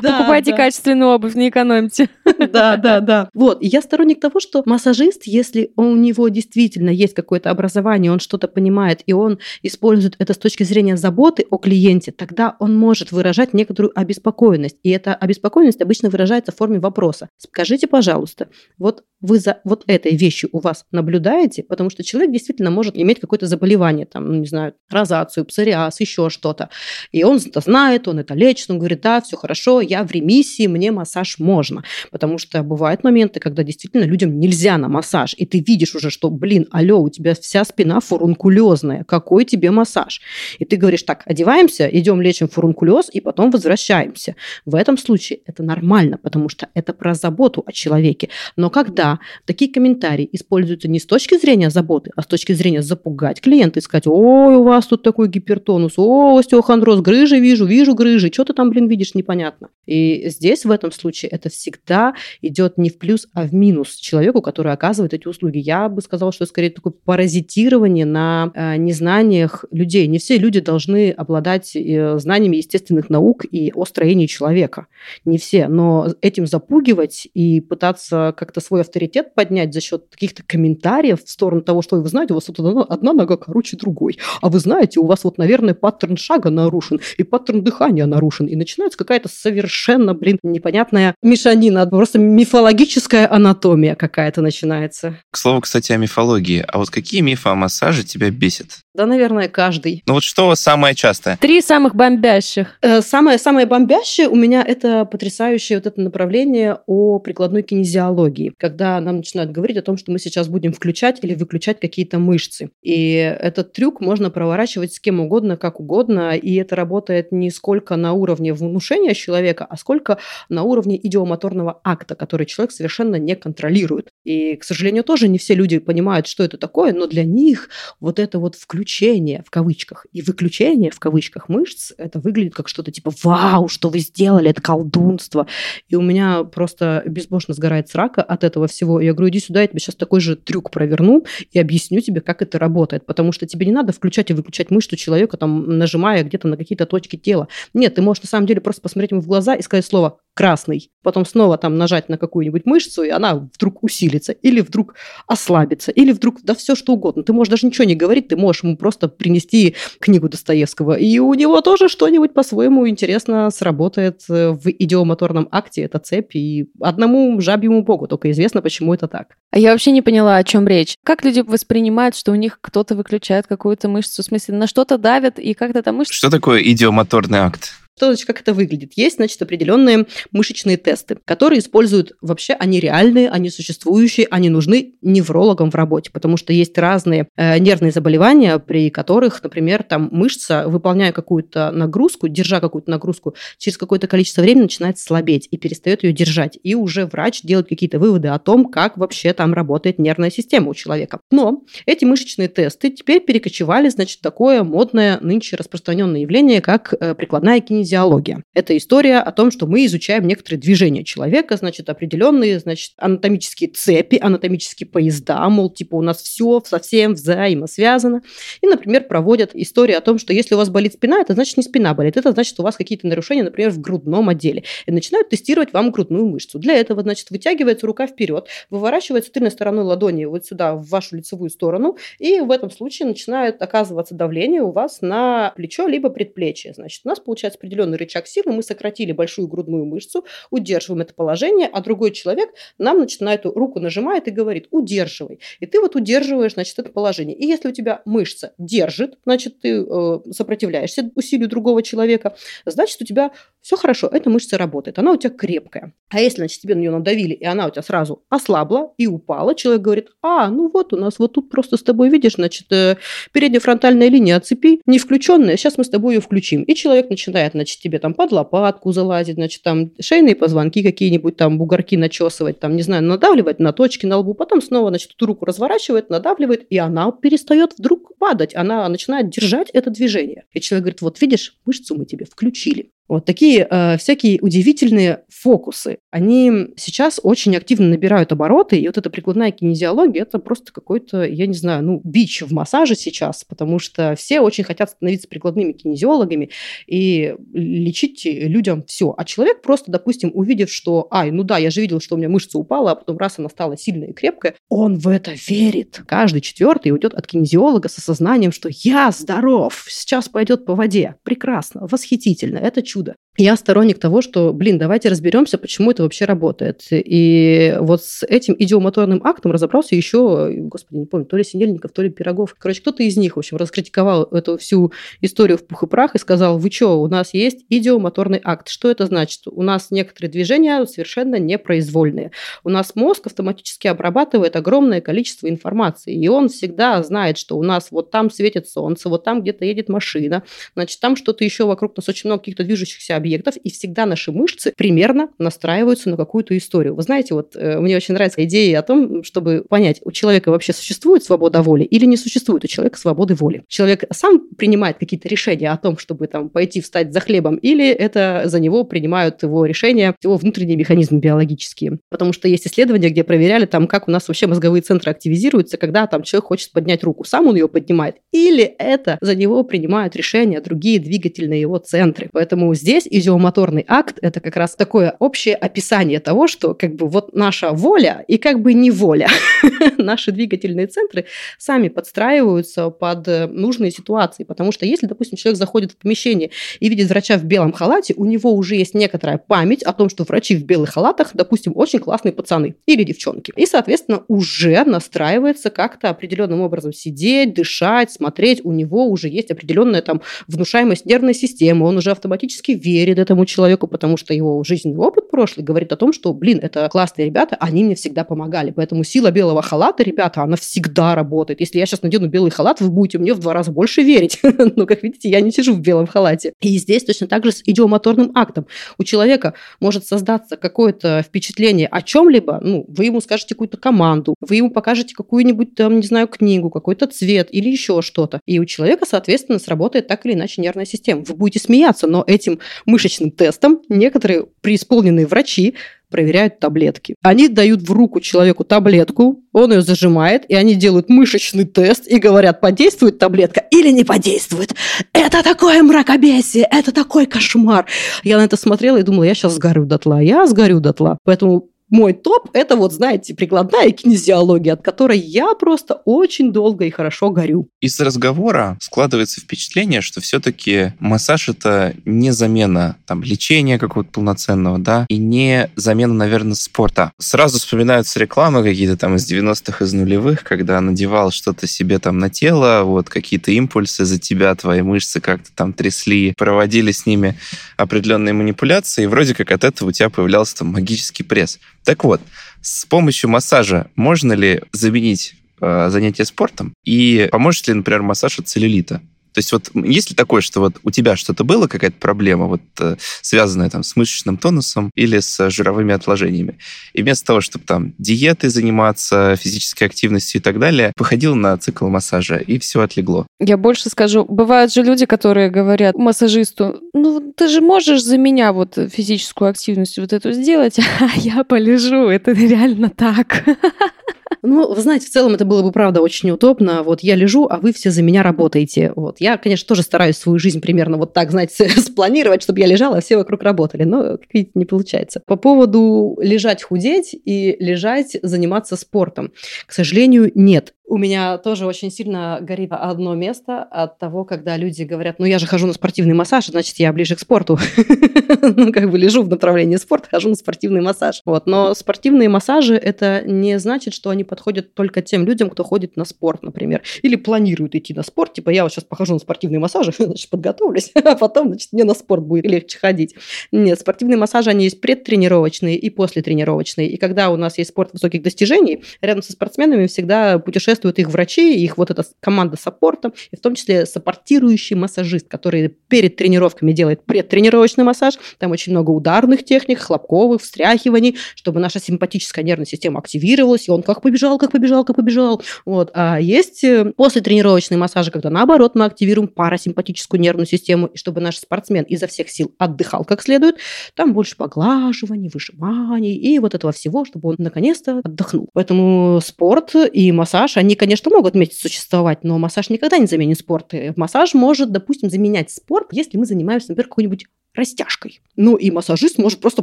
Покупайте качественную обувь, не экономьте. Да, да, да. Вот, и я сторонник того, что массажист, если у него действительно есть какое-то образование, он что-то понимает, и он использует это с точки зрения заботы о клиенте, тогда он может выражать некоторую обеспокоенность. И эта обеспокоенность обычно выражается в форме вопроса. Скажите, пожалуйста, вот вы за вот этой вещью у вас наблюдаете, потому что человек действительно может иметь какое-то заболевание, там, ну, не знаю, розацию, псориаз, еще что-то. И он это знает, он это лечит, он говорит, да, все хорошо, я в ремиссии, мне массаж можно. Потому что бывают моменты, когда действительно людям нельзя на массаж, и ты видишь уже, что, блин, алло, у тебя вся спина фурункулезная, какой тебе массаж? И ты говоришь, так, одеваемся, идем лечим фурункулез, и потом возвращаемся. В этом случае это нормально, потому что это про заботу о человеке. Но когда такие комментарии используются не с точки зрения заботы, а с точки зрения запугать клиента и сказать, ой, у вас тут такой гипертонус, о, остеохондроз, грыжи вижу, вижу грыжи, что ты там, блин, видишь, непонятно. И здесь в этом случае это всегда идет не в плюс, а в минус человеку, который оказывает эти услуги. Я бы сказала, что скорее такое паразитирование на э, незнаниях людей. Не все люди должны обладать э, знаниями естественных наук и о строении человека. Не все. Но этим запугивать и пытаться как-то свой авторитет поднять за счет каких-то комментариев в сторону того, что вы знаете, у вас одна, одна нога короче другой. А вы знаете, у вас вот, наверное, паттерн шага нарушен и паттерн дыхания нарушен. И начинается какая-то совершенно, блин, непонятная мешанина, просто мифологическая анатомия какая-то начинается. К слову, кстати, о мифологии. А вот какие мифы о массаже тебя бесят? Да, наверное, каждый. Ну вот что у вас самое частое? Три самых бомбящих. Э, самое, самое бомбящее у меня это потрясающее вот это направление о прикладной кинезиологии, когда нам начинают говорить о том, что мы сейчас будем включать или выключать какие-то мышцы. И этот трюк можно проворачивать с кем угодно, как угодно, и это работает не сколько на уровне внушения человека, а сколько на уровне идиомоторного акта, который человек совершенно не контролирует. И, к сожалению, тоже не все люди понимают, что это такое, но для них вот это вот включение включение в кавычках и выключение в кавычках мышц, это выглядит как что-то типа «Вау, что вы сделали, это колдунство!» И у меня просто безбожно сгорает срака от этого всего. Я говорю, иди сюда, я тебе сейчас такой же трюк проверну и объясню тебе, как это работает. Потому что тебе не надо включать и выключать мышцу человека, там, нажимая где-то на какие-то точки тела. Нет, ты можешь на самом деле просто посмотреть ему в глаза и сказать слово красный, потом снова там нажать на какую-нибудь мышцу, и она вдруг усилится, или вдруг ослабится, или вдруг, да все что угодно. Ты можешь даже ничего не говорить, ты можешь ему просто принести книгу Достоевского, и у него тоже что-нибудь по-своему интересно сработает э, в идиомоторном акте, это цепь, и одному жабьему богу только известно, почему это так. А я вообще не поняла, о чем речь. Как люди воспринимают, что у них кто-то выключает какую-то мышцу, в смысле, на что-то давят, и как это мышца... Что такое идиомоторный акт? Что, значит, как это выглядит? Есть, значит, определенные мышечные тесты, которые используют вообще, они реальные, они существующие, они нужны неврологам в работе, потому что есть разные э, нервные заболевания, при которых, например, там мышца, выполняя какую-то нагрузку, держа какую-то нагрузку, через какое-то количество времени начинает слабеть и перестает ее держать. И уже врач делает какие-то выводы о том, как вообще там работает нервная система у человека. Но эти мышечные тесты теперь перекочевали, значит, такое модное нынче распространенное явление, как э, прикладная кинезиология кинезиология. Это история о том, что мы изучаем некоторые движения человека, значит, определенные, значит, анатомические цепи, анатомические поезда, мол, типа у нас все совсем взаимосвязано. И, например, проводят историю о том, что если у вас болит спина, это значит не спина болит, это значит, у вас какие-то нарушения, например, в грудном отделе. И начинают тестировать вам грудную мышцу. Для этого, значит, вытягивается рука вперед, выворачивается тыльной стороной ладони вот сюда, в вашу лицевую сторону, и в этом случае начинает оказываться давление у вас на плечо либо предплечье. Значит, у нас получается определенный рычаг силы, мы сократили большую грудную мышцу, удерживаем это положение, а другой человек нам, значит, на эту руку нажимает и говорит, удерживай. И ты вот удерживаешь, значит, это положение. И если у тебя мышца держит, значит, ты э, сопротивляешься усилию другого человека, значит, у тебя все хорошо, эта мышца работает, она у тебя крепкая. А если, значит, тебе на нее надавили, и она у тебя сразу ослабла и упала, человек говорит, а, ну вот у нас вот тут просто с тобой, видишь, значит, э, передняя фронтальная линия цепи не включенная, сейчас мы с тобой ее включим. И человек начинает, значит, тебе там под лопатку залазить, значит, там шейные позвонки какие-нибудь, там бугорки начесывать, там, не знаю, надавливать на точки на лбу, потом снова, значит, эту руку разворачивает, надавливает, и она перестает вдруг падать, она начинает держать это движение. И человек говорит, вот видишь, мышцу мы тебе включили. Вот такие э, всякие удивительные фокусы. Они сейчас очень активно набирают обороты, и вот эта прикладная кинезиология – это просто какой-то, я не знаю, ну, бич в массаже сейчас, потому что все очень хотят становиться прикладными кинезиологами и лечить людям все. А человек просто, допустим, увидев, что, ай, ну да, я же видел, что у меня мышца упала, а потом раз она стала сильная и крепкая, он в это верит. Каждый четвертый уйдет от кинезиолога с осознанием, что я здоров, сейчас пойдет по воде. Прекрасно, восхитительно, это чудо. Я сторонник того, что, блин, давайте разберемся, почему это вообще работает. И вот с этим идиомоторным актом разобрался еще, господи, не помню, то ли Синельников, то ли Пирогов. Короче, кто-то из них, в общем, раскритиковал эту всю историю в пух и прах и сказал, вы что, у нас есть идиомоторный акт. Что это значит? У нас некоторые движения совершенно непроизвольные. У нас мозг автоматически обрабатывает огромное количество информации, и он всегда знает, что у нас вот там светит солнце, вот там где-то едет машина, значит, там что-то еще вокруг нас очень много каких-то движущихся объектов, и всегда наши мышцы примерно настраиваются на какую-то историю. Вы знаете, вот э, мне очень нравится идея о том, чтобы понять, у человека вообще существует свобода воли или не существует у человека свободы воли. Человек сам принимает какие-то решения о том, чтобы там пойти встать за хлебом, или это за него принимают его решения, его внутренние механизмы биологические. Потому что есть исследования, где проверяли там, как у нас вообще мозговые центры активизируются, когда там человек хочет поднять руку. Сам он ее поднимает. Или это за него принимают решения другие двигательные его центры. Поэтому здесь изиомоторный акт – это как раз такое общее описание того, что как бы вот наша воля и как бы не воля. Наши двигательные центры сами подстраиваются под э, нужные ситуации. Потому что если, допустим, человек заходит в помещение и видит врача в белом халате, у него уже есть некоторая память о том, что врачи в белых халатах, допустим, очень классные пацаны или девчонки. И, соответственно, уже настраивается как-то определенным образом сидеть, дышать, смотреть. У него уже есть определенная там внушаемость нервной системы. Он уже автоматически верит этому человеку, потому что его жизненный опыт прошлый говорит о том, что, блин, это классные ребята, они мне всегда помогали. Поэтому сила белого халата, ребята, она всегда работает. Если я сейчас надену белый халат, вы будете мне в два раза больше верить. Но, как видите, я не сижу в белом халате. И здесь точно так же с идиомоторным актом. У человека может создаться какое-то впечатление о чем-либо, ну, вы ему скажете какую-то команду, вы ему покажете какую-нибудь, там, не знаю, книгу, какой-то цвет или еще что-то. И у человека, соответственно, сработает так или иначе нервная система. Вы будете смеяться, но этим мышечным тестом некоторые преисполненные врачи проверяют таблетки. Они дают в руку человеку таблетку, он ее зажимает, и они делают мышечный тест и говорят, подействует таблетка или не подействует. Это такое мракобесие, это такой кошмар. Я на это смотрела и думала, я сейчас сгорю дотла, я сгорю дотла. Поэтому мой топ – это вот, знаете, прикладная кинезиология, от которой я просто очень долго и хорошо горю. Из разговора складывается впечатление, что все-таки массаж – это не замена там, лечения какого-то полноценного, да, и не замена, наверное, спорта. Сразу вспоминаются рекламы какие-то там из 90-х, из нулевых, когда надевал что-то себе там на тело, вот какие-то импульсы за тебя, твои мышцы как-то там трясли, проводили с ними определенные манипуляции, и вроде как от этого у тебя появлялся там магический пресс. Так вот, с помощью массажа можно ли заменить э, занятие спортом? И поможет ли, например, массаж от целлюлита? То есть вот есть ли такое, что вот у тебя что-то было, какая-то проблема, вот э, связанная там с мышечным тонусом или с жировыми отложениями? И вместо того, чтобы там диетой заниматься, физической активностью и так далее, выходил на цикл массажа, и все отлегло. Я больше скажу, бывают же люди, которые говорят массажисту, ну ты же можешь за меня вот физическую активность вот эту сделать, а я полежу, это реально так. Ну, вы знаете, в целом это было бы, правда, очень удобно. Вот я лежу, а вы все за меня работаете. Вот я, конечно, тоже стараюсь свою жизнь примерно вот так, знаете, спланировать, чтобы я лежала, а все вокруг работали. Но, как видите, не получается. По поводу лежать худеть и лежать заниматься спортом. К сожалению, нет. У меня тоже очень сильно горит одно место от того, когда люди говорят, ну я же хожу на спортивный массаж, значит я ближе к спорту. ну как бы лежу в направлении спорта, хожу на спортивный массаж. Вот. Но спортивные массажи это не значит, что они подходят только тем людям, кто ходит на спорт, например. Или планирует идти на спорт, типа я вот сейчас похожу на спортивный массаж, значит подготовлюсь, а потом значит мне на спорт будет легче ходить. Нет, спортивные массажи, они есть предтренировочные и послетренировочные. И когда у нас есть спорт высоких достижений, рядом со спортсменами всегда путешествуют путешествуют их врачи, их вот эта команда саппорта, и в том числе саппортирующий массажист, который перед тренировками делает предтренировочный массаж. Там очень много ударных техник, хлопковых, встряхиваний, чтобы наша симпатическая нервная система активировалась, и он как побежал, как побежал, как побежал. Вот. А есть э, после тренировочные массажи, когда наоборот мы активируем парасимпатическую нервную систему, и чтобы наш спортсмен изо всех сил отдыхал как следует, там больше поглаживаний, выжиманий и вот этого всего, чтобы он наконец-то отдохнул. Поэтому спорт и массаж, конечно, могут вместе существовать, но массаж никогда не заменит спорт. И массаж может, допустим, заменять спорт, если мы занимаемся, например, какой-нибудь растяжкой. Ну и массажист может просто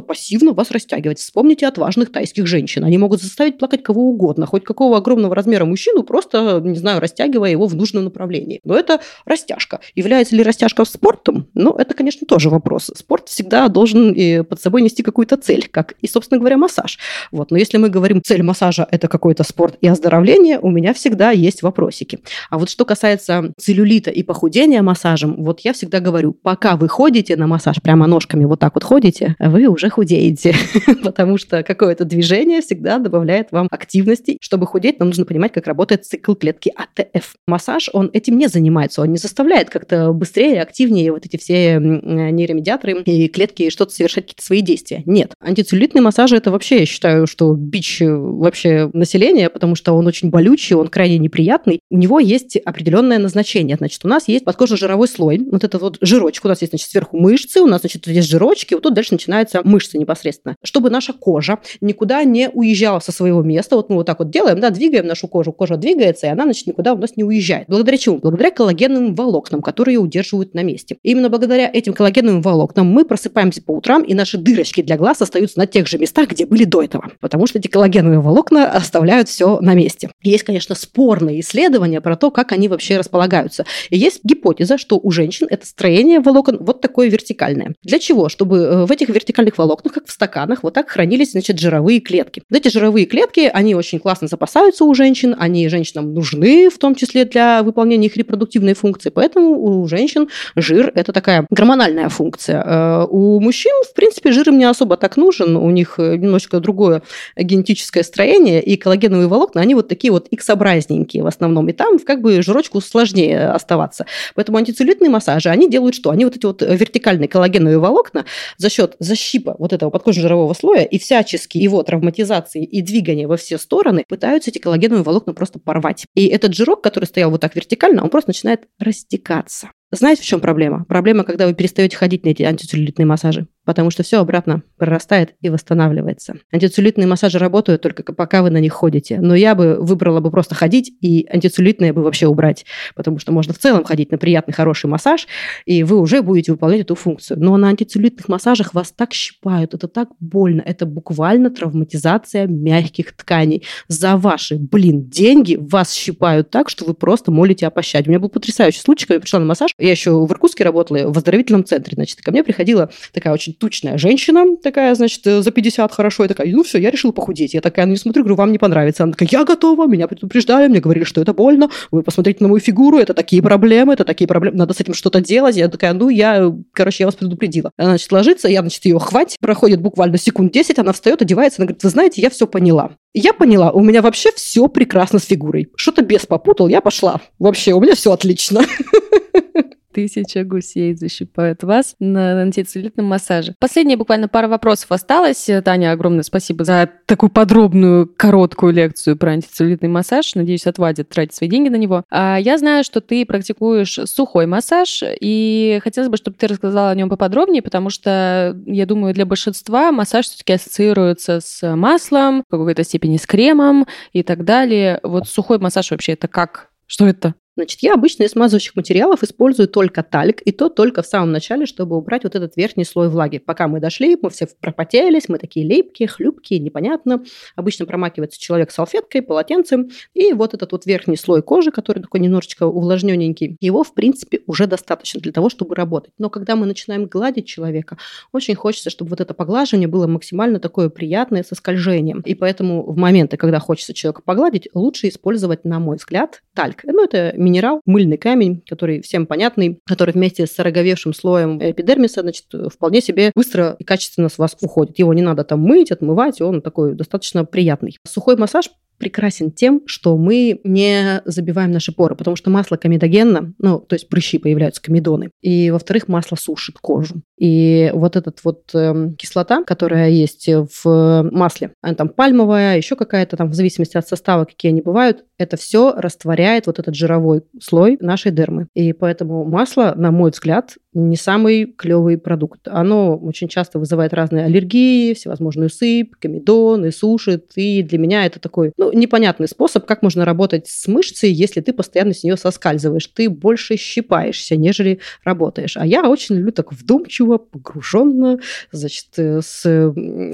пассивно вас растягивать. Вспомните отважных тайских женщин. Они могут заставить плакать кого угодно, хоть какого огромного размера мужчину, просто, не знаю, растягивая его в нужном направлении. Но это растяжка. Является ли растяжка спортом? Ну, это, конечно, тоже вопрос. Спорт всегда должен и под собой нести какую-то цель, как и, собственно говоря, массаж. Вот. Но если мы говорим, цель массажа – это какой-то спорт и оздоровление, у меня всегда есть вопросики. А вот что касается целлюлита и похудения массажем, вот я всегда говорю, пока вы ходите на массаж, прямо ножками вот так вот ходите, вы уже худеете, потому что какое-то движение всегда добавляет вам активности. Чтобы худеть, нам нужно понимать, как работает цикл клетки АТФ. Массаж, он этим не занимается, он не заставляет как-то быстрее, активнее вот эти все нейромедиаторы и клетки что-то совершать какие-то свои действия. Нет. Антицеллюлитные массажи это вообще, я считаю, что бич вообще населения, потому что он очень болючий, он крайне неприятный. У него есть определенное назначение. Значит, у нас есть подкожно-жировой слой, вот этот вот жирочек, у нас есть, значит, сверху мышцы, у нас, значит, здесь жирочки, вот тут дальше начинаются мышцы непосредственно. Чтобы наша кожа никуда не уезжала со своего места, вот мы вот так вот делаем, да, двигаем нашу кожу, кожа двигается, и она, значит, никуда у нас не уезжает. Благодаря чему? Благодаря коллагеновым волокнам, которые ее удерживают на месте. И именно благодаря этим коллагеновым волокнам мы просыпаемся по утрам, и наши дырочки для глаз остаются на тех же местах, где были до этого. Потому что эти коллагеновые волокна оставляют все на месте. Есть, конечно, спорные исследования про то, как они вообще располагаются. И есть гипотеза, что у женщин это строение волокон вот такое вертикальное. Для чего? Чтобы э, в этих вертикальных волокнах, как в стаканах, вот так хранились, значит, жировые клетки. Эти жировые клетки, они очень классно запасаются у женщин, они женщинам нужны, в том числе для выполнения их репродуктивной функции, поэтому у женщин жир – это такая гормональная функция. Э, у мужчин, в принципе, жир им не особо так нужен, у них немножечко другое генетическое строение, и коллагеновые волокна, они вот такие вот X-образненькие в основном, и там как бы жирочку сложнее оставаться. Поэтому антицеллюлитные массажи, они делают что? Они вот эти вот вертикальные коллагеновые волокна за счет защипа вот этого подкожно-жирового слоя и всячески его травматизации и двигания во все стороны пытаются эти коллагеновые волокна просто порвать. И этот жирок, который стоял вот так вертикально, он просто начинает растекаться. Знаете, в чем проблема? Проблема, когда вы перестаете ходить на эти антицеллюлитные массажи потому что все обратно прорастает и восстанавливается. Антицеллюлитные массажи работают только пока вы на них ходите. Но я бы выбрала бы просто ходить и антицеллюлитные бы вообще убрать, потому что можно в целом ходить на приятный, хороший массаж, и вы уже будете выполнять эту функцию. Но на антицеллюлитных массажах вас так щипают, это так больно, это буквально травматизация мягких тканей. За ваши, блин, деньги вас щипают так, что вы просто молите о пощаде. У меня был потрясающий случай, когда я пришла на массаж, я еще в Иркутске работала, в оздоровительном центре, значит, ко мне приходила такая очень тучная женщина, такая, значит, э, за 50 хорошо, и такая, ну все, я решила похудеть. Я такая, ну не смотрю, говорю, вам не понравится. Она такая, я готова, меня предупреждали, мне говорили, что это больно, вы посмотрите на мою фигуру, это такие проблемы, это такие проблемы, надо с этим что-то делать. Я такая, ну я, короче, я вас предупредила. Она, значит, ложится, я, значит, ее хвать, проходит буквально секунд 10, она встает, одевается, она говорит, вы знаете, я все поняла. Я поняла, у меня вообще все прекрасно с фигурой. Что-то без попутал, я пошла. Вообще, у меня все отлично. тысяча гусей защипают вас на антицеллюлитном массаже. Последняя буквально пара вопросов осталось. Таня, огромное спасибо за такую подробную, короткую лекцию про антицеллюлитный массаж. Надеюсь, отвадит тратить свои деньги на него. А я знаю, что ты практикуешь сухой массаж, и хотелось бы, чтобы ты рассказала о нем поподробнее, потому что, я думаю, для большинства массаж все-таки ассоциируется с маслом, в какой-то степени с кремом и так далее. Вот сухой массаж вообще это как? Что это? Значит, я обычно из смазывающих материалов использую только тальк, и то только в самом начале, чтобы убрать вот этот верхний слой влаги. Пока мы дошли, мы все пропотелись, мы такие липкие, хлюпкие, непонятно. Обычно промакивается человек салфеткой, полотенцем, и вот этот вот верхний слой кожи, который такой немножечко увлажненненький, его, в принципе, уже достаточно для того, чтобы работать. Но когда мы начинаем гладить человека, очень хочется, чтобы вот это поглаживание было максимально такое приятное, со скольжением. И поэтому в моменты, когда хочется человека погладить, лучше использовать, на мой взгляд, тальк. Ну, это минерал, мыльный камень, который всем понятный, который вместе с роговевшим слоем эпидермиса, значит, вполне себе быстро и качественно с вас уходит. Его не надо там мыть, отмывать, он такой достаточно приятный. Сухой массаж прекрасен тем, что мы не забиваем наши поры, потому что масло комедогенно, ну, то есть прыщи появляются, комедоны. И, во-вторых, масло сушит кожу. И вот эта вот э, кислота, которая есть в масле, она там пальмовая, еще какая-то там, в зависимости от состава, какие они бывают, это все растворяет вот этот жировой слой нашей дермы. И поэтому масло, на мой взгляд, не самый клевый продукт. Оно очень часто вызывает разные аллергии, всевозможную сыпь, комедоны, сушит. И для меня это такой ну, непонятный способ, как можно работать с мышцей, если ты постоянно с нее соскальзываешь. Ты больше щипаешься, нежели работаешь. А я очень люблю так вдумчиво, погруженно, значит, э, с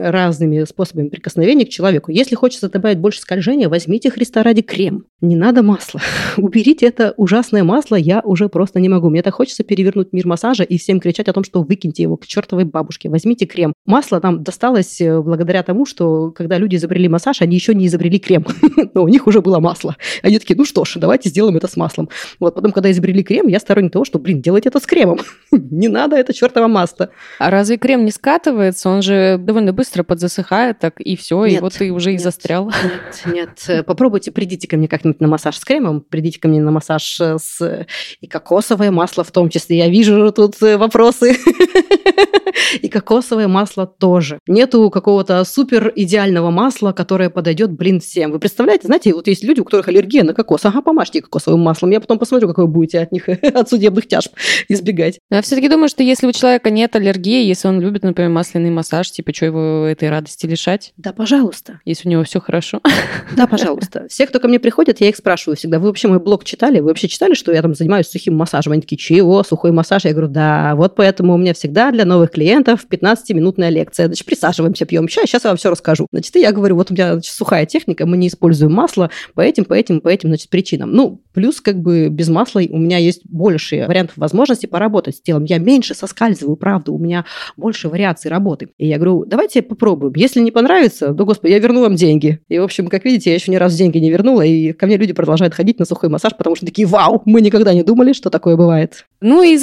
разными способами прикосновения к человеку. Если хочется добавить больше скольжения, возьмите Христа ради крем. Не надо масла. Уберите это ужасное масло, я уже просто не могу. Мне так хочется перевернуть мир масса массажа и всем кричать о том, что выкиньте его к чертовой бабушке, возьмите крем. Масло нам досталось э, благодаря тому, что когда люди изобрели массаж, они еще не изобрели крем, но у них уже было масло. Они такие, ну что ж, давайте сделаем это с маслом. Вот потом, когда изобрели крем, я сторонник того, что, блин, делайте это с кремом. не надо это чертово масло. А разве крем не скатывается? Он же довольно быстро подзасыхает, так и все, и вот ты уже и застрял. Нет, нет. Попробуйте, придите ко мне как-нибудь на массаж с кремом, придите ко мне на массаж с и кокосовое масло в том числе. Я вижу тут э, вопросы. И кокосовое масло тоже. Нету какого-то супер идеального масла, которое подойдет, блин, всем. Вы представляете, знаете, вот есть люди, у которых аллергия на кокос. Ага, помажьте кокосовым маслом. Я потом посмотрю, как вы будете от них, от судебных тяжб избегать. Я все-таки думаю, что если у человека нет аллергии, если он любит, например, масляный массаж, типа, что его этой радости лишать? Да, пожалуйста. Если у него все хорошо. Да, пожалуйста. Все, кто ко мне приходят, я их спрашиваю всегда, вы вообще мой блог читали? Вы вообще читали, что я там занимаюсь сухим массажем? Они такие, чего, сухой массаж? Я говорю, да, вот поэтому у меня всегда для новых клиентов 15-минутная лекция. Значит, присаживаемся, пьем чай, сейчас я вам все расскажу. Значит, я говорю, вот у меня значит, сухая техника, мы не используем масло по этим, по этим, по этим, значит, причинам. Ну, плюс как бы без масла у меня есть больше вариантов возможности поработать с телом. Я меньше соскальзываю, правда, у меня больше вариаций работы. И я говорю, давайте попробуем. Если не понравится, да, господи, я верну вам деньги. И, в общем, как видите, я еще ни разу деньги не вернула, и ко мне люди продолжают ходить на сухой массаж, потому что такие, вау, мы никогда не думали, что такое бывает. Ну и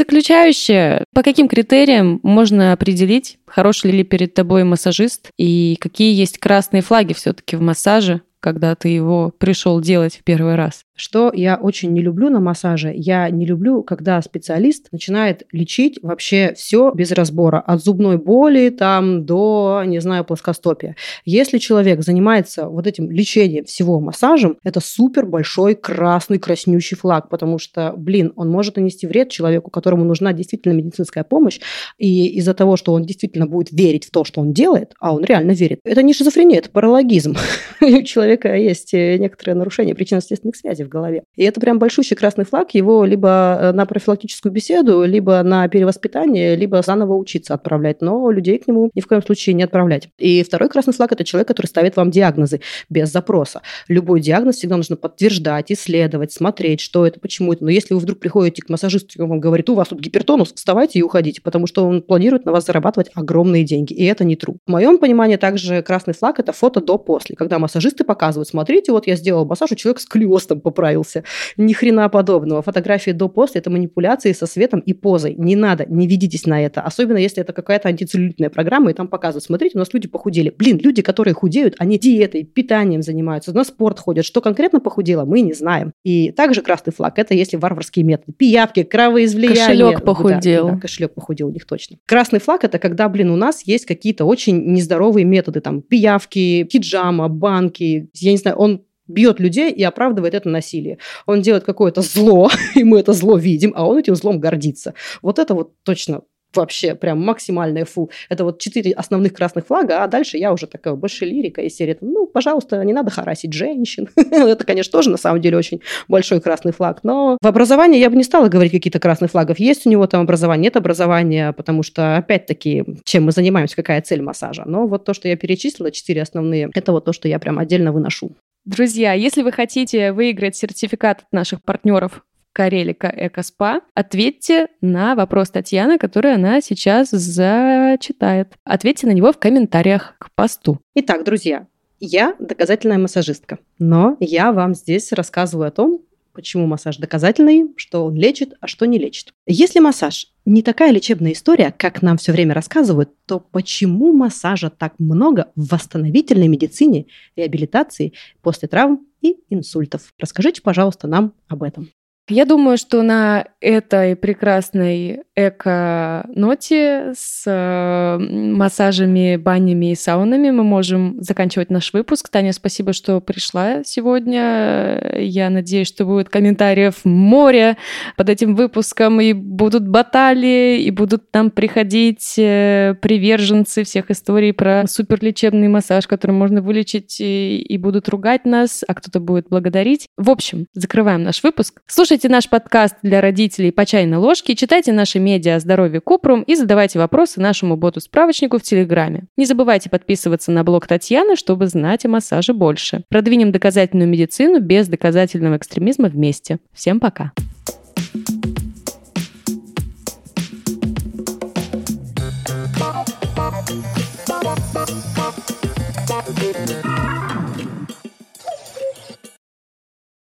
заключающее, по каким критериям можно определить, хороший ли перед тобой массажист и какие есть красные флаги все-таки в массаже, когда ты его пришел делать в первый раз? Что я очень не люблю на массаже, я не люблю, когда специалист начинает лечить вообще все без разбора, от зубной боли там до, не знаю, плоскостопия. Если человек занимается вот этим лечением всего массажем, это супер большой красный краснющий флаг, потому что, блин, он может нанести вред человеку, которому нужна действительно медицинская помощь, и из-за того, что он действительно будет верить в то, что он делает, а он реально верит, это не шизофрения, это паралогизм. У человека есть некоторые нарушения причинно-следственных связей в голове. И это прям большущий красный флаг, его либо э, на профилактическую беседу, либо на перевоспитание, либо заново учиться отправлять, но людей к нему ни в коем случае не отправлять. И второй красный флаг – это человек, который ставит вам диагнозы без запроса. Любой диагноз всегда нужно подтверждать, исследовать, смотреть, что это, почему это. Но если вы вдруг приходите к массажисту, и он вам говорит, у вас тут гипертонус, вставайте и уходите, потому что он планирует на вас зарабатывать огромные деньги, и это не true. В моем понимании также красный флаг – это фото до-после, когда массажисты показывают, смотрите, вот я сделал массаж, у человека с клиостом поправился. Ни хрена подобного. Фотографии до-после – это манипуляции со светом и позой. Не надо, не ведитесь на это. Особенно, если это какая-то антицеллюлитная программа, и там показывают, смотрите, у нас люди похудели. Блин, люди, которые худеют, они диетой, питанием занимаются, на спорт ходят. Что конкретно похудело, мы не знаем. И также красный флаг – это если варварские методы. Пиявки, кровоизлияние. Кошелек похудел. Да, да, кошелек похудел у них точно. Красный флаг – это когда, блин, у нас есть какие-то очень нездоровые методы, там, пиявки, хиджама, банки. Я не знаю, он бьет людей и оправдывает это насилие. Он делает какое-то зло, и мы это зло видим, а он этим злом гордится. Вот это вот точно вообще прям максимальное фу. Это вот четыре основных красных флага, а дальше я уже такая больше лирика из серии, ну, пожалуйста, не надо харасить женщин. Это, конечно, тоже на самом деле очень большой красный флаг, но в образовании я бы не стала говорить какие-то красных флагов. Есть у него там образование, нет образования, потому что, опять-таки, чем мы занимаемся, какая цель массажа. Но вот то, что я перечислила, четыре основные, это вот то, что я прям отдельно выношу. Друзья, если вы хотите выиграть сертификат от наших партнеров Карелика Экоспа, ответьте на вопрос Татьяны, который она сейчас зачитает. Ответьте на него в комментариях к посту. Итак, друзья, я доказательная массажистка, но я вам здесь рассказываю о том, почему массаж доказательный, что он лечит, а что не лечит. Если массаж не такая лечебная история, как нам все время рассказывают, то почему массажа так много в восстановительной медицине, реабилитации после травм и инсультов? Расскажите, пожалуйста, нам об этом. Я думаю, что на этой прекрасной эко-ноте с массажами, банями и саунами мы можем заканчивать наш выпуск. Таня, спасибо, что пришла сегодня. Я надеюсь, что будет комментариев море под этим выпуском, и будут баталии, и будут там приходить э, приверженцы всех историй про суперлечебный массаж, который можно вылечить, и, и будут ругать нас, а кто-то будет благодарить. В общем, закрываем наш выпуск. Слушайте наш подкаст для родителей по чайной ложке, читайте наши медиа о здоровье Купрум и задавайте вопросы нашему боту-справочнику в Телеграме. Не забывайте подписываться на блог Татьяны, чтобы знать о массаже больше. Продвинем доказательную медицину без доказательного экстремизма вместе. Всем пока!